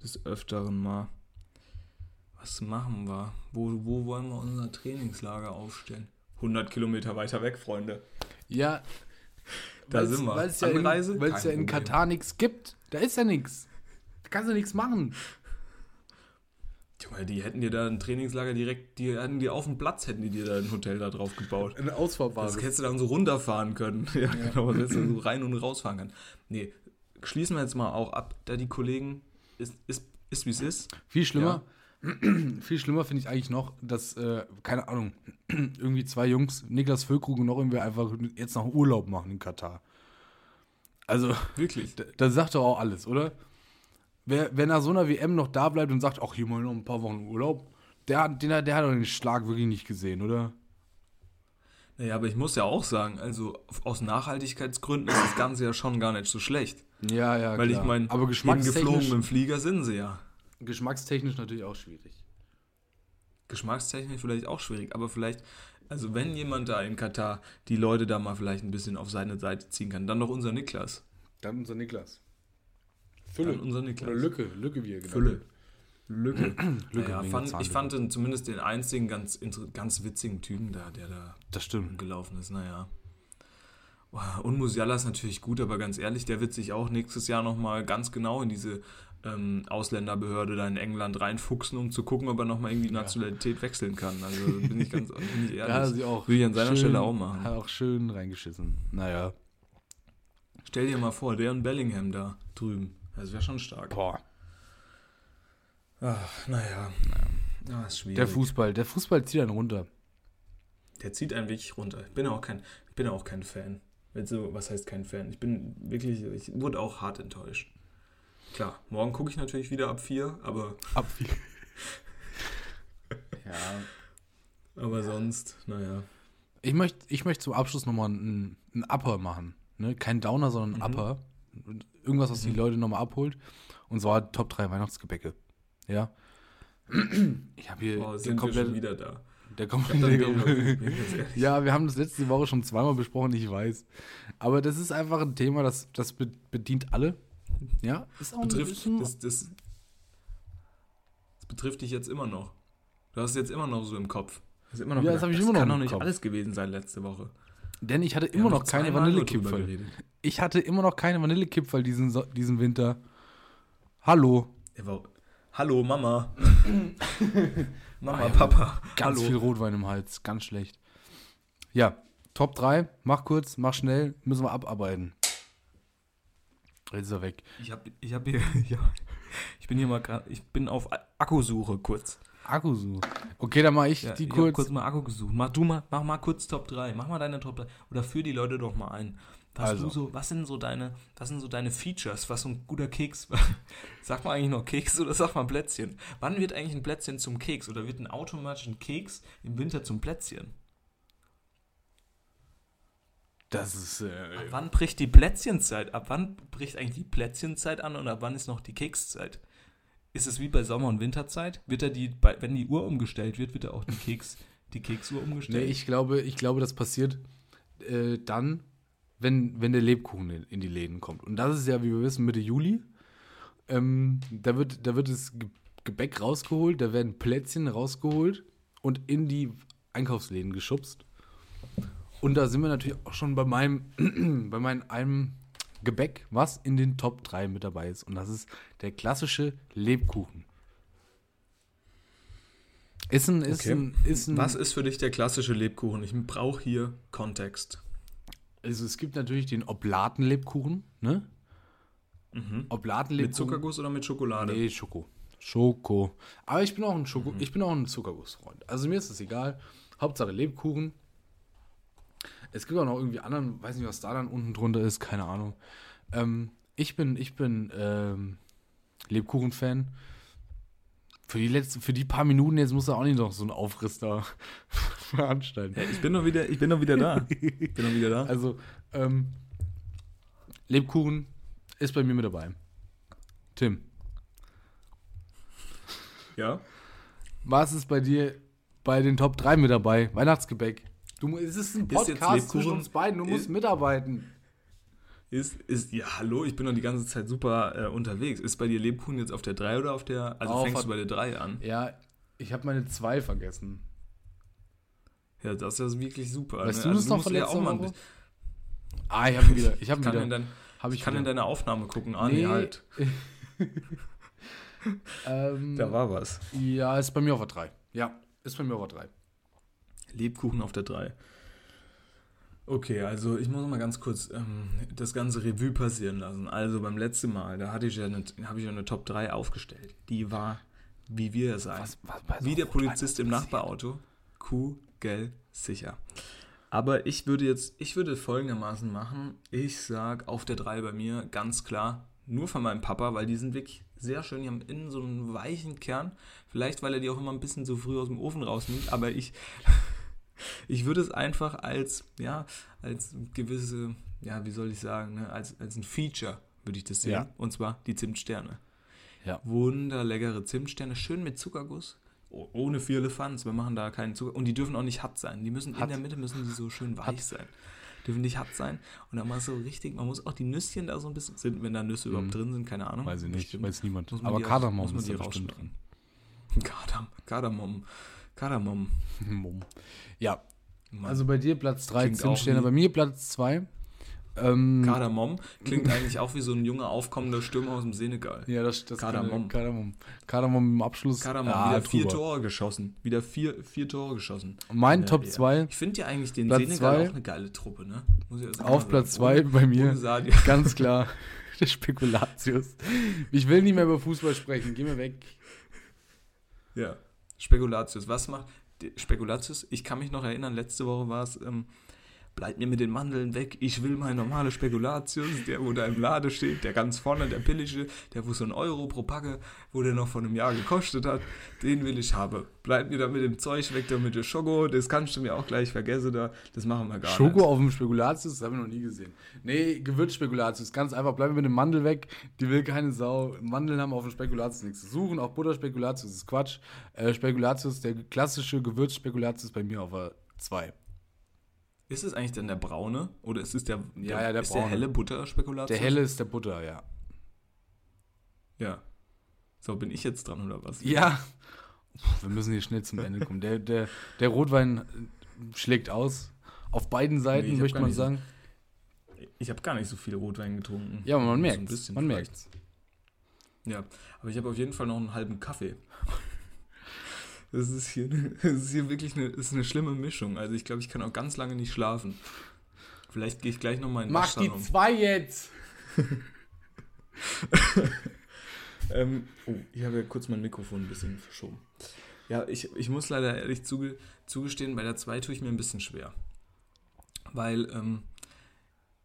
des Öfteren mal. Was machen wir? Wo, wo wollen wir unser Trainingslager aufstellen? 100 Kilometer weiter weg, Freunde. Ja, Da weil's- sind wir. Weil es ja, in, ja in. Katar nichts gibt. Da ist ja nichts. Da kannst du nichts machen. Junge, die hätten dir da ein Trainingslager direkt, die hätten dir auf dem Platz, hätten die dir da ein Hotel da drauf gebaut. Eine Das Ausfahrbasis. hättest du dann so runterfahren können. Ja, genau, dass du so rein und rausfahren kann. Nee, schließen wir jetzt mal auch ab, da die Kollegen ist, ist, ist wie es ist. Viel schlimmer. Viel schlimmer finde ich eigentlich noch, dass, äh, keine Ahnung, irgendwie zwei Jungs, Niklas Füllkrug und noch irgendwie einfach jetzt noch Urlaub machen in Katar. Also, Wirklich. Da- Das sagt doch auch alles, oder? Wer, wer nach so einer WM noch da bleibt und sagt, ach, hier mal noch ein paar Wochen Urlaub, der, hat- den, hat- der hat doch den Schlag wirklich nicht gesehen, oder? Naja, aber ich muss ja auch sagen, also aus Nachhaltigkeitsgründen ist das Ganze ja schon gar nicht so schlecht. Ja, ja, Weil ich meine, aber geflogen geschmackstechnisch, mit dem Flieger sind sie ja. geschmackstechnisch natürlich auch schwierig. Geschmackstechnisch vielleicht auch schwierig, aber vielleicht, also wenn jemand da in Katar die Leute da mal vielleicht ein bisschen auf seine Seite ziehen kann, dann doch unser Niklas. Dann unser Niklas. Dann unser Niklas. Oder Lücke, Lücke wie er genannt Fülle. Lücke. Lücke wegen fand, ich fand den, zumindest den einzigen ganz, ganz witzigen Typen da, der da Das stimmt. gelaufen ist, naja. Und Musiala ist natürlich gut, aber ganz ehrlich, der wird sich auch nächstes Jahr nochmal ganz genau in diese ähm, Ausländerbehörde da in England reinfuchsen, um zu gucken, ob er nochmal irgendwie Nationalität wechseln kann. Also bin ich ganz bin ich ehrlich. Ja, sie auch. Will ich an seiner schön, Stelle auch machen. Hat auch schön reingeschissen. Naja. Stell dir mal vor, der in Bellingham da drüben. Das wäre schon stark. Boah. Ach, naja. Ja, ist schwierig. Der Fußball, der Fußball zieht einen runter. Der zieht einen wirklich runter. Ich bin auch kein, ich bin auch kein Fan. Also, was heißt kein Fan? Ich bin wirklich, ich wurde auch hart enttäuscht. Klar, morgen gucke ich natürlich wieder ab 4, aber, Ab ja. aber sonst, naja. Ich möchte ich möcht zum Abschluss nochmal einen, einen Upper machen. Ne? Kein Downer, sondern ein Upper. Irgendwas, was die Leute nochmal abholt. Und zwar Top 3 Weihnachtsgebäcke. Ja. Ich habe hier Oh, der sind wir komplett, schon wieder da. der komplette. Ja, wir haben das letzte Woche schon zweimal besprochen, ich weiß. Aber das ist einfach ein Thema, das, das be- bedient alle. Ja, ist auch betrifft, das, das, das betrifft dich jetzt immer noch. Du hast es jetzt immer noch so im Kopf. Das, ist immer noch Ja, das gedacht, hab ich immer noch kann doch nicht Kopf. alles gewesen sein letzte Woche. Denn ich hatte immer noch keine Vanillekipferl. Ich hatte immer noch keine Vanillekipferl diesen, So- diesen Winter. Hallo. Hallo, Mama. Mama, Ah, Papa. Ganz Hallo. viel Rotwein im Hals, ganz schlecht. Ja, Top 3, mach kurz, mach schnell, müssen wir abarbeiten. Jetzt ist er weg. Ich hab, ich hab hier, ja, ich bin hier mal gerade, ich bin auf Akkusuche kurz. Akkusu. Okay, dann mach ich Ja, die ich hab kurz. kurz mal Akku gesucht. Mach du mal, mach mal kurz Top 3. Mach mal deine Top 3. Oder führ die Leute doch mal ein. Was, Also. so, was sind so deine, was sind so deine Features, was so ein guter Keks, sag mal eigentlich noch Keks oder sag mal Plätzchen? Wann wird eigentlich ein Plätzchen zum Keks oder wird ein automatisch ein Keks im Winter zum Plätzchen? Das ist. Äh, Ab wann bricht die Plätzchenzeit? Ab wann bricht eigentlich die Plätzchenzeit an und ab wann ist noch die Kekszeit? Ist es wie bei Sommer- und Winterzeit? Wird da die, wenn die Uhr umgestellt wird, wird da auch die Keks, die Keksuhr nee, umgestellt? ich glaube, ich glaube, das passiert äh, dann, wenn, wenn der Lebkuchen in, die Läden kommt. Und das ist ja, wie wir wissen, Mitte Juli. Ähm, da, wird, da wird ge Gebäck rausgeholt, da werden Plätzchen rausgeholt und in die Einkaufsläden geschubst. Und da sind wir natürlich auch schon bei meinem, bei meinem einem Gebäck, was in den Top 3 mit dabei ist. Und das ist der klassische Lebkuchen. Ist ein, ist Okay. ein, ist ein, Was ist für dich der klassische Lebkuchen? Ich brauche hier Kontext. also es gibt natürlich den Oblatenlebkuchen, ne? Mhm. Oblatenlebkuchen. Mit Zuckerguss oder mit Schokolade? Nee, Schoko. Schoko. Aber ich bin auch ein Schoko, ich bin auch ein Zuckergussfreund. Also mir ist es egal. Hauptsache Lebkuchen. Es gibt auch noch irgendwie anderen, weiß nicht, was da dann unten drunter ist, keine Ahnung. Ähm, ich bin, ich bin ähm, Lebkuchen-Fan. Für die letzten, für die paar Minuten jetzt muss er auch nicht noch so einen Aufriss da veranstalten. Ja, ich bin noch wieder, ich bin noch wieder da. Ich bin noch wieder da. Also, ähm, Lebkuchen ist bei mir mit dabei. Tim, Ja. was ist bei dir bei den Top 3 mit dabei? Weihnachtsgebäck. Du, es ist ein Ist Podcast zwischen Lebkuchen- uns beiden, du musst ist- mitarbeiten. Ist, ist, ja, hallo, ich bin doch die ganze Zeit super äh, unterwegs. Ist bei dir Lebkuchen jetzt auf der 3 oder auf der, also Auf- fängst du bei der 3 an? Ja, ich habe meine 2 vergessen. Ja, das ist wirklich super. Weißt ne? du Also das noch musst von ja auch mal bisschen- Ah, ich habe ihn wieder. Ich habe in wieder. dein, Hab ich ich kann in wieder. deine Aufnahme gucken. Ah, Nee. nee, halt. ähm, Da war was. ja, ist bei mir auf der 3. Ja, ist bei mir auf der 3. Lebkuchen auf der 3. Okay, also ich muss noch mal ganz kurz ähm, das ganze Revue passieren lassen. Also beim letzten Mal, da hatte ich ja eine, habe ich ja eine Top 3 aufgestellt. Die war, wie wir es sagen, wie der Polizist im? Nachbarauto, kugelsicher. Aber ich würde jetzt, ich würde folgendermaßen machen. Ich sag auf der 3 bei mir ganz klar, nur von meinem Papa, weil die sind wirklich sehr schön. Die haben innen so einen weichen Kern. Vielleicht, weil er die auch immer ein bisschen so früh aus dem Ofen rausnimmt. Aber ich, ich würde es einfach als, ja, als gewisse, ja, wie soll ich sagen, ne, als, als ein Feature würde ich das sehen. Ja. Und zwar die Zimtsterne. Ja. Wunderleckere Zimtsterne, schön mit Zuckerguss. Oh, ohne Firlefanz, wir machen da keinen Zucker. Und die dürfen auch nicht hart sein. Die müssen in Hart. der Mitte müssen die so schön weich Hart. sein. Dürfen nicht hart sein. Und dann mal so richtig, man muss auch die Nüsschen da so ein bisschen, sind, wenn da Nüsse überhaupt drin sind, keine Ahnung. Mhm. Weiß ich nicht, Bestimmt. weiß niemand. Aber die Kardamom muss man ist die drin. Kardam, Kardamom. Kardamom. Mumm. Ja, Mann. also bei dir Platz 3 Klingt auch Zimtsterne, wie- bei mir Platz 2. Ähm, Kardamom klingt eigentlich auch wie so ein junger, aufkommender Stürmer aus dem Senegal. ja, das, das Kardamom. Kardamom. Kardamom im Abschluss. Kardamom, ja, wieder vier drüber. Tore geschossen. Wieder vier, vier Tore geschossen. Mein Ja, Top ja. 2 Ich finde ja eigentlich den Platz Senegal zwei. auch eine geile Truppe, ne? Muss ich erst mal auf. Platz 2 Ohne- bei mir. ohne. Ganz klar. Der Spekulatius. Ich will nicht mehr über Fußball sprechen. Geh mir weg. Ja. Spekulatius. Was macht Spekulatius? Ich kann mich noch erinnern, letzte Woche war es, ähm, bleibt mir mit den Mandeln weg, ich will mein normale Spekulatius, der wo da im Lade steht, der ganz vorne, der billige, der wo so ein Euro pro Packe, wo der noch vor einem Jahr gekostet hat, den will ich haben. Bleibt mir da mit dem Zeug weg, da mit der Schoko, das kannst du mir auch gleich vergessen, da, das machen wir gar Schoko nicht. auf dem Spekulatius, das habe ich noch nie gesehen. Nee, Gewürzspekulatius, ganz einfach. Bleib mir mit dem Mandel weg. Die will keine Sau. Mandeln haben auf dem Spekulatius nichts zu suchen. Auch Butterspekulatius ist Quatsch. Äh, Spekulatius, der klassische Gewürzspekulatius bei mir auf der 2. Ist es eigentlich denn der braune oder ist es der, Ja, ja, der ist braune. der helle Butterspekulatius? Der helle ist der Butter, ja. Ja. So, bin ich jetzt dran oder was? Ja. Wir müssen hier schnell zum Ende kommen. Der, der, der Rotwein schlägt aus. Auf beiden Seiten, Nee, möchte man nicht sagen. Ich habe gar nicht so viel Rotwein getrunken. Ja, aber man merkt bisschen Man merkt's. Ja, aber ich habe auf jeden Fall noch einen halben Kaffee. Das ist hier, das ist hier wirklich eine, ist eine schlimme Mischung. Also ich glaube, ich kann auch ganz lange nicht schlafen. Vielleicht gehe ich gleich nochmal in den Mach die zwei jetzt! Ähm, oh, ich habe ja kurz mein Mikrofon ein bisschen verschoben. Ja, ich, ich muss leider ehrlich zuge, zugestehen, bei der 2 tue ich mir ein bisschen schwer. Weil ähm,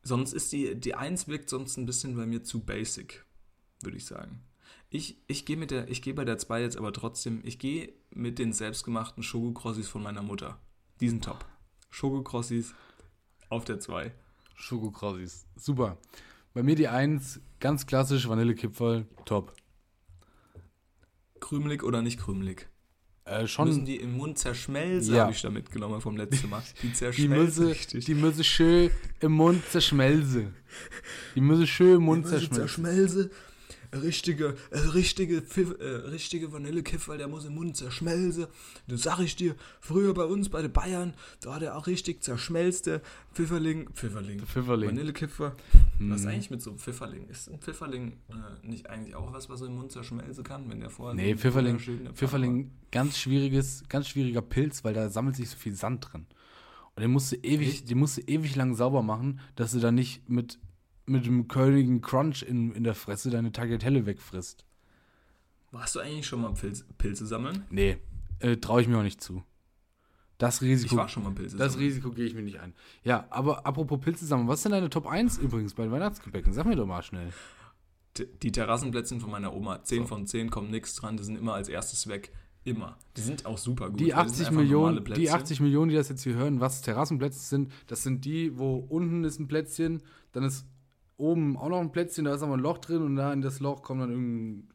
sonst ist die, die 1 wirkt sonst ein bisschen bei mir zu basic, würde ich sagen. Ich, ich gehe mit der, ich gehe bei der 2 jetzt aber trotzdem, ich gehe mit den selbstgemachten Schokokrossis von meiner Mutter. Die sind top. Schokokrossis auf der 2. Schokokrausis. Super. Bei mir die 1, ganz klassisch Vanillekipferl, top. Krümelig oder nicht krümelig? Äh, Müssen schon die im Mund zerschmelzen, Ja. habe ich da mitgenommen vom letzten Mal. Die zerschmelzen die müsse schön im Mund zerschmelzen. Die müsse schön im Mund zerschmelzen. Richtige, äh, richtige, Pfiff, äh, richtige Vanillekiffer, der muss im Mund zerschmelzen. Das sag ich dir, früher bei uns, bei den Bayern, da hat er auch richtig zerschmelzte Pfifferling, Pfifferling, Pfifferling. Vanillekiffer. Was eigentlich mit so einem Pfifferling? Ist ein Pfifferling äh, nicht eigentlich auch was, was im Mund zerschmelzen kann, wenn der vorher Nee, so Pfifferling, Pfifferling, ganz schwieriges, ganz schwieriger Pilz, weil da sammelt sich so viel Sand drin. Und den musst du ewig, den musst du ewig lang sauber machen, dass du dann nicht mit, mit dem körnigen Crunch in, in der Fresse deine Tagliatelle wegfrisst. Warst du eigentlich schon mal Pilz, Pilze sammeln? Nee, äh, traue ich mir auch nicht zu. Das Risiko, Ich war schon mal Pilze das sammeln. Risiko gehe ich mir nicht ein. Ja, aber apropos Pilze sammeln, was ist denn deine Top 1 übrigens bei den Weihnachtsgebäcken? Sag mir doch mal schnell. T- Die Terrassenplätzchen von meiner Oma, 10 von 10, kommt nichts dran, die sind immer als erstes weg. Immer. Die sind auch super gut. Die weil das 80 sind einfach normale Millionen, die Plätzchen. 80 Millionen, die das jetzt hier hören, was Terrassenplätze sind, das sind die, wo unten ist ein Plätzchen, dann ist oben auch noch ein Plätzchen, da ist aber ein Loch drin und da in das Loch kommt dann irgendein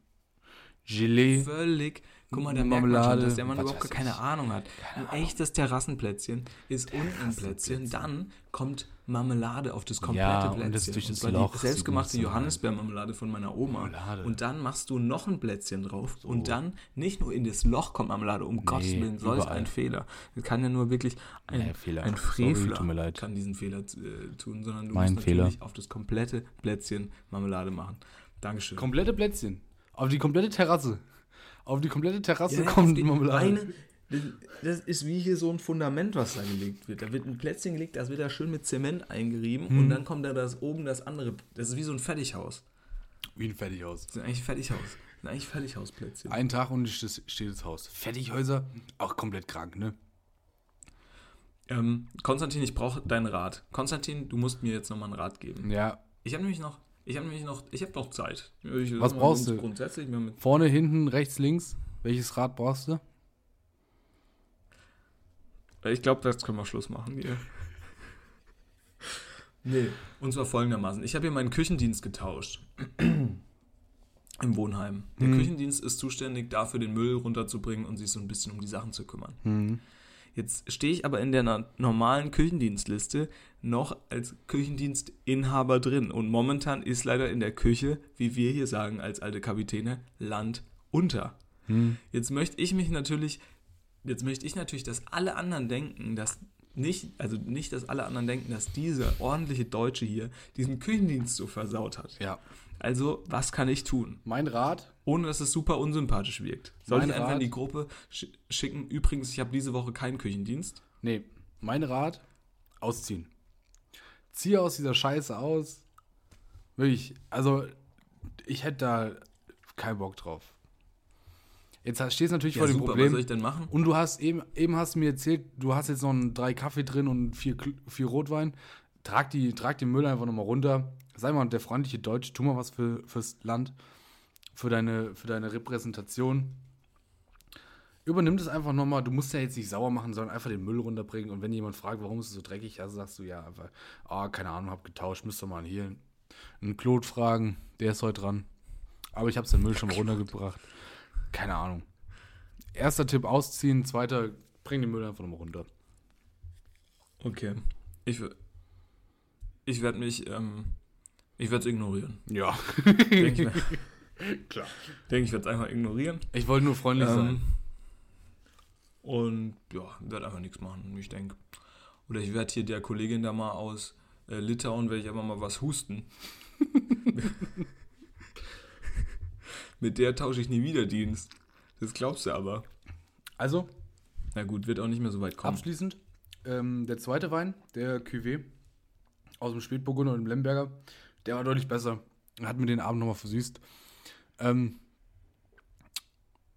Gelee. Völlig. Guck mal, da merkt man schon, Marmelade, dass der Mann was überhaupt gar keine. Ahnung hat. ein echtes Terrassenplätzchen ist unten ein Plätzchen, dann kommt Marmelade auf das komplette Ja, und Plätzchen. das durch das zwar Loch die selbstgemachte so Johannisbeermarmelade von meiner Oma. Marmelade. Und dann machst du noch ein Plätzchen drauf und dann nicht nur in das Loch kommt Marmelade, um Gottes Willen, solch überall. ein Fehler. Das kann ja nur wirklich ein, Nee, Fehler. ein Sorry, Frevler tut mir leid. kann diesen Fehler äh, tun, sondern du Mein musst Fehler. natürlich auf das komplette Plätzchen Marmelade machen. Dankeschön. Komplette Plätzchen. Auf die komplette Terrasse. Auf die komplette Terrasse Ja, kommt Marmelade. Eine, das, ist wie hier so ein Fundament, was da gelegt wird. Da wird ein Plätzchen gelegt, das wird da schön mit Zement eingerieben Hm. und dann kommt da das oben das andere. Das ist wie so ein Fertighaus. Wie ein Fertighaus. Das sind eigentlich Fertighaus. Das sind eigentlich Fertighausplätzchen. Ein Tag und steht das Haus. Fertighäuser, auch komplett krank, ne? Ähm, Konstantin, ich brauche deinen Rat. Konstantin, du musst mir jetzt nochmal einen Rat geben. Ja, Ich habe nämlich noch, ich habe nämlich noch, ich habe noch Zeit. Ich, Was brauchst du? Vorne, hinten, rechts, links. Welches Rad brauchst du? Ich glaube, das können wir Schluss machen hier. nee, und zwar folgendermaßen. Ich habe hier meinen Küchendienst getauscht. Im Wohnheim. Der Küchendienst ist zuständig dafür, den Müll runterzubringen und sich so ein bisschen um die Sachen zu kümmern. Jetzt stehe ich aber in der normalen Küchendienstliste noch als Küchendienstinhaber drin. Und momentan ist leider in der Küche, wie wir hier sagen als alte Kapitäne, Land unter. Jetzt möchte ich mich natürlich, jetzt möchte ich natürlich, dass alle anderen denken, dass nicht, also nicht, dass alle anderen denken, dass dieser ordentliche Deutsche hier diesen Küchendienst so versaut hat. Ja. Also, was kann ich tun? Mein Rat, Ohne dass es super unsympathisch wirkt. Soll ich einfach in Rat- die Gruppe sch schicken? Übrigens, ich habe diese Woche keinen Küchendienst. nee, mein Rat, ausziehen. Ziehe aus dieser Scheiße aus. Wirklich, also ich hätte da keinen Bock drauf. Jetzt stehst du natürlich vor dem was Problem. soll ich denn machen? Und du hast eben, eben hast du mir erzählt, du hast jetzt noch einen, drei Kaffee drin und vier, vier Rotwein. Trag, die, trag den Müll einfach nochmal runter. Sei mal der freundliche Deutsche, tu mal was für, fürs Land, für deine, für deine Repräsentation. Übernimm das einfach nochmal. Du musst ja jetzt nicht sauer machen, sondern einfach den Müll runterbringen. Und wenn jemand fragt, warum ist es so dreckig, also sagst du ja einfach, ah, keine Ahnung, hab getauscht, müsst ihr mal hier einen Claude fragen, der ist heute dran. Aber ich hab's den Müll schon mal runtergebracht. Keine Ahnung. Erster Tipp ausziehen, zweiter bring den Müll einfach nochmal runter. Okay. Ich, ich werde mich, ähm, ich werde es ignorieren. Ja, Denke ich, klar. denk, ich werde es einfach ignorieren. Ich wollte nur freundlich Ähm, sein. und ja, werde einfach nichts machen, ich denke. Oder ich werde hier der Kollegin da mal aus äh, Litauen, werde ich einfach mal was husten. Mit der tausche ich nie wieder Dienst. Das glaubst du aber. Also, Na gut, wird auch nicht mehr so weit kommen. abschließend, ähm, der zweite Wein, der Cuvée aus dem Spätburgunder und dem Lemberger, der war deutlich besser. Hat mir den Abend nochmal versüßt. Ähm,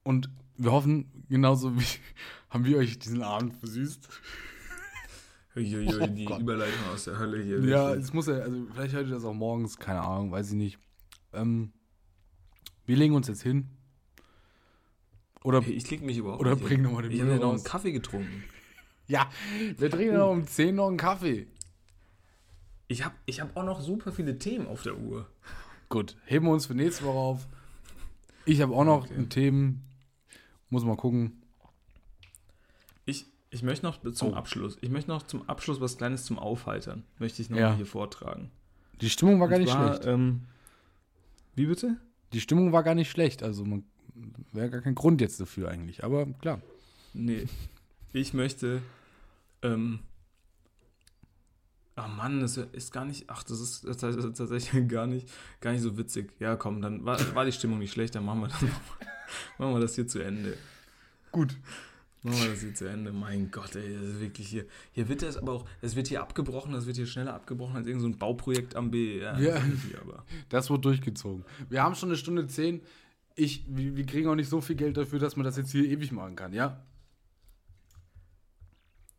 und wir hoffen, genauso wie haben wir euch diesen Abend versüßt. Uiuiui, Oh die Gott. Überleitung aus der Hölle hier. Ja, es muss ja, also vielleicht hört ihr das auch morgens, keine Ahnung, weiß ich nicht. Ähm, wir legen uns jetzt hin. Oder, ich leg mich überhaupt Oder bring hin. noch mal den Ich habe ja noch einen Kaffee getrunken. ja, wir trinken noch um 10 noch einen Kaffee. Ich habe ich hab auch noch super viele Themen auf der Uhr. Gut, heben wir uns für nächste Woche auf. Ich habe auch noch Okay. Themen. Muss mal gucken. Ich, ich möchte noch zum Oh. Abschluss, ich möchte noch zum Abschluss was Kleines zum Aufheitern. Möchte ich noch Ja. hier vortragen. Die Stimmung war gar nicht zwar, schlecht. Ähm, wie bitte? Die Stimmung war gar nicht schlecht, also man wäre gar kein Grund jetzt dafür eigentlich, aber klar. Nee. Ich möchte. Ähm, oh Mann, das ist gar nicht. Ach, das ist tats- tatsächlich gar nicht, gar nicht so witzig. Ja, komm, dann war, war die Stimmung nicht schlecht, dann machen wir das, machen wir das hier zu Ende. Gut. Machen wir das hier zu Ende. Mein Gott, ey, das ist wirklich hier. Hier wird das aber auch, es wird hier abgebrochen, das wird hier schneller abgebrochen als irgend so ein Bauprojekt am B. Ja, Ja. das wurde durchgezogen. Wir haben schon eine Stunde zehn. Ich, wir, kriegen auch nicht so viel Geld dafür, dass man das jetzt hier ewig machen kann, ja?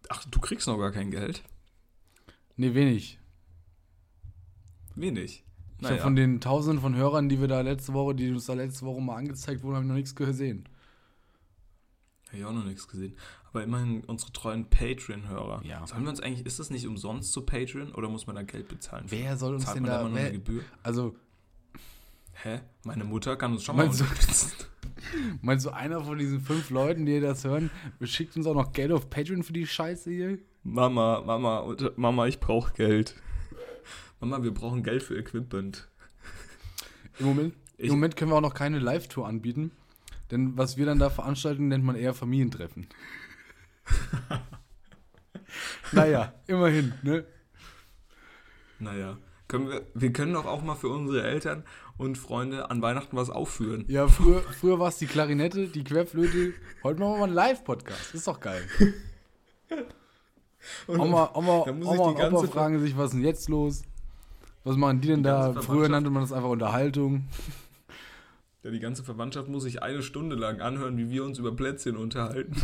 Ach, du kriegst noch gar kein Geld? Nee, wenig. Wenig. Ich habe von den tausenden von Hörern, die wir da letzte Woche, die uns da letzte Woche mal angezeigt wurden, habe ich noch nichts gesehen. Habe ich auch noch nichts gesehen. Aber immerhin unsere treuen Patreon-Hörer. Ja. Sollen wir uns eigentlich, ist das nicht umsonst zu Patreon oder muss man da Geld bezahlen? Wer soll uns Zahlt denn man da immer nur eine Gebühr? also, Hä? Meine Mutter kann uns schon mal unterstützen. meinst du, einer von diesen fünf Leuten, die das hören, schickt uns auch noch Geld auf Patreon für die Scheiße hier? Mama, Mama, Mama, ich brauche Geld. Mama, wir brauchen Geld für Equipment. Im Moment, Ich- Im Moment können wir auch noch keine Live-Tour anbieten. Denn was wir dann da veranstalten, nennt man eher Familientreffen. naja, immerhin, ne? Naja, können wir, wir können doch auch mal für unsere Eltern und Freunde an Weihnachten was aufführen. Ja, früher, früher war es die Klarinette, die Querflöte. Heute machen wir mal einen Live-Podcast. Ist doch geil. Oma, Oma, Oma die und Opa fragen sich, was ist denn jetzt los? Was machen die denn Die da? Früher nannte man das einfach Unterhaltung. Ja, die ganze Verwandtschaft muss sich eine Stunde lang anhören, wie wir uns über Plätzchen unterhalten.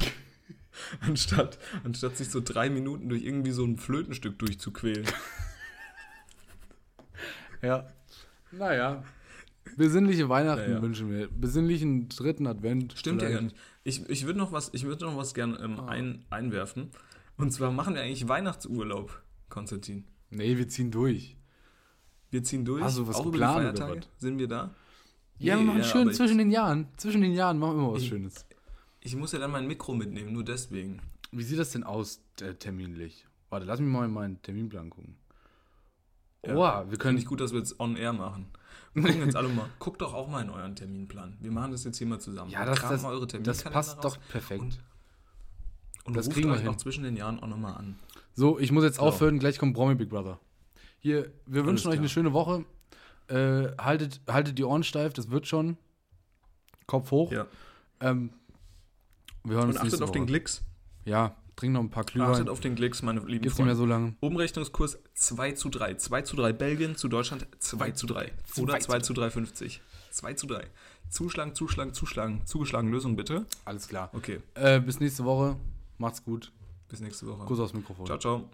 anstatt, anstatt sich so drei Minuten durch irgendwie so ein Flötenstück durchzuquälen. Ja. Naja. Besinnliche Weihnachten Naja. wünschen wir. Besinnlichen dritten Advent. Stimmt ja vielleicht. gar nicht. Ich, ich würde noch was, ich würde noch was gerne ähm, Ah. ein, einwerfen. Und zwar machen wir eigentlich Weihnachtsurlaub, Konstantin. Nee, wir ziehen durch. Wir ziehen durch. Hast du was auch über die geplant Feiertage. Sind wir da? Ja, Nee, wir machen schön aber zwischen den Jahren. Zwischen den Jahren machen wir immer was Ich- Schönes. Ich, muss ja dann mein Mikro mitnehmen, nur deswegen. Wie sieht das denn aus, äh, terminlich? Warte, lass mich mal in meinen Terminplan gucken. Ja, Oha, wir Finde können. ich gut, dass wir jetzt on air machen. Wir gucken jetzt alle mal. Guckt doch auch mal in euren Terminplan. Wir machen das jetzt hier mal zusammen. Ja, das, das, das passt doch perfekt. Und, und das kriegen wir euch hin. noch zwischen den Jahren auch nochmal an. So, ich muss jetzt So. aufhören, gleich kommt Promi Big Brother. Hier, wir Alles wünschen euch klar. eine schöne Woche. Äh, haltet, haltet die Ohren steif, das wird schon. Kopf hoch. Ja. Ähm, wir hören Und uns achtet auf den. Glicks. Ja, trink noch ein paar Achtet Glühwein. auf den Glicks, meine lieben Gibt's nicht mehr Freunde. so lange. Umrechnungskurs 2 zu 3. 2 zu 3 Belgien, zu Deutschland 2 zu 3. Oder 2 zu 3, 50. 2 zu 3. Zuschlagen, zuschlagen, zuschlagen. Zugeschlagen, Lösung bitte. Alles klar. Okay, Äh, bis nächste Woche. Macht's gut. bis nächste Woche. Kuss aufs Mikrofon. Ciao, ciao.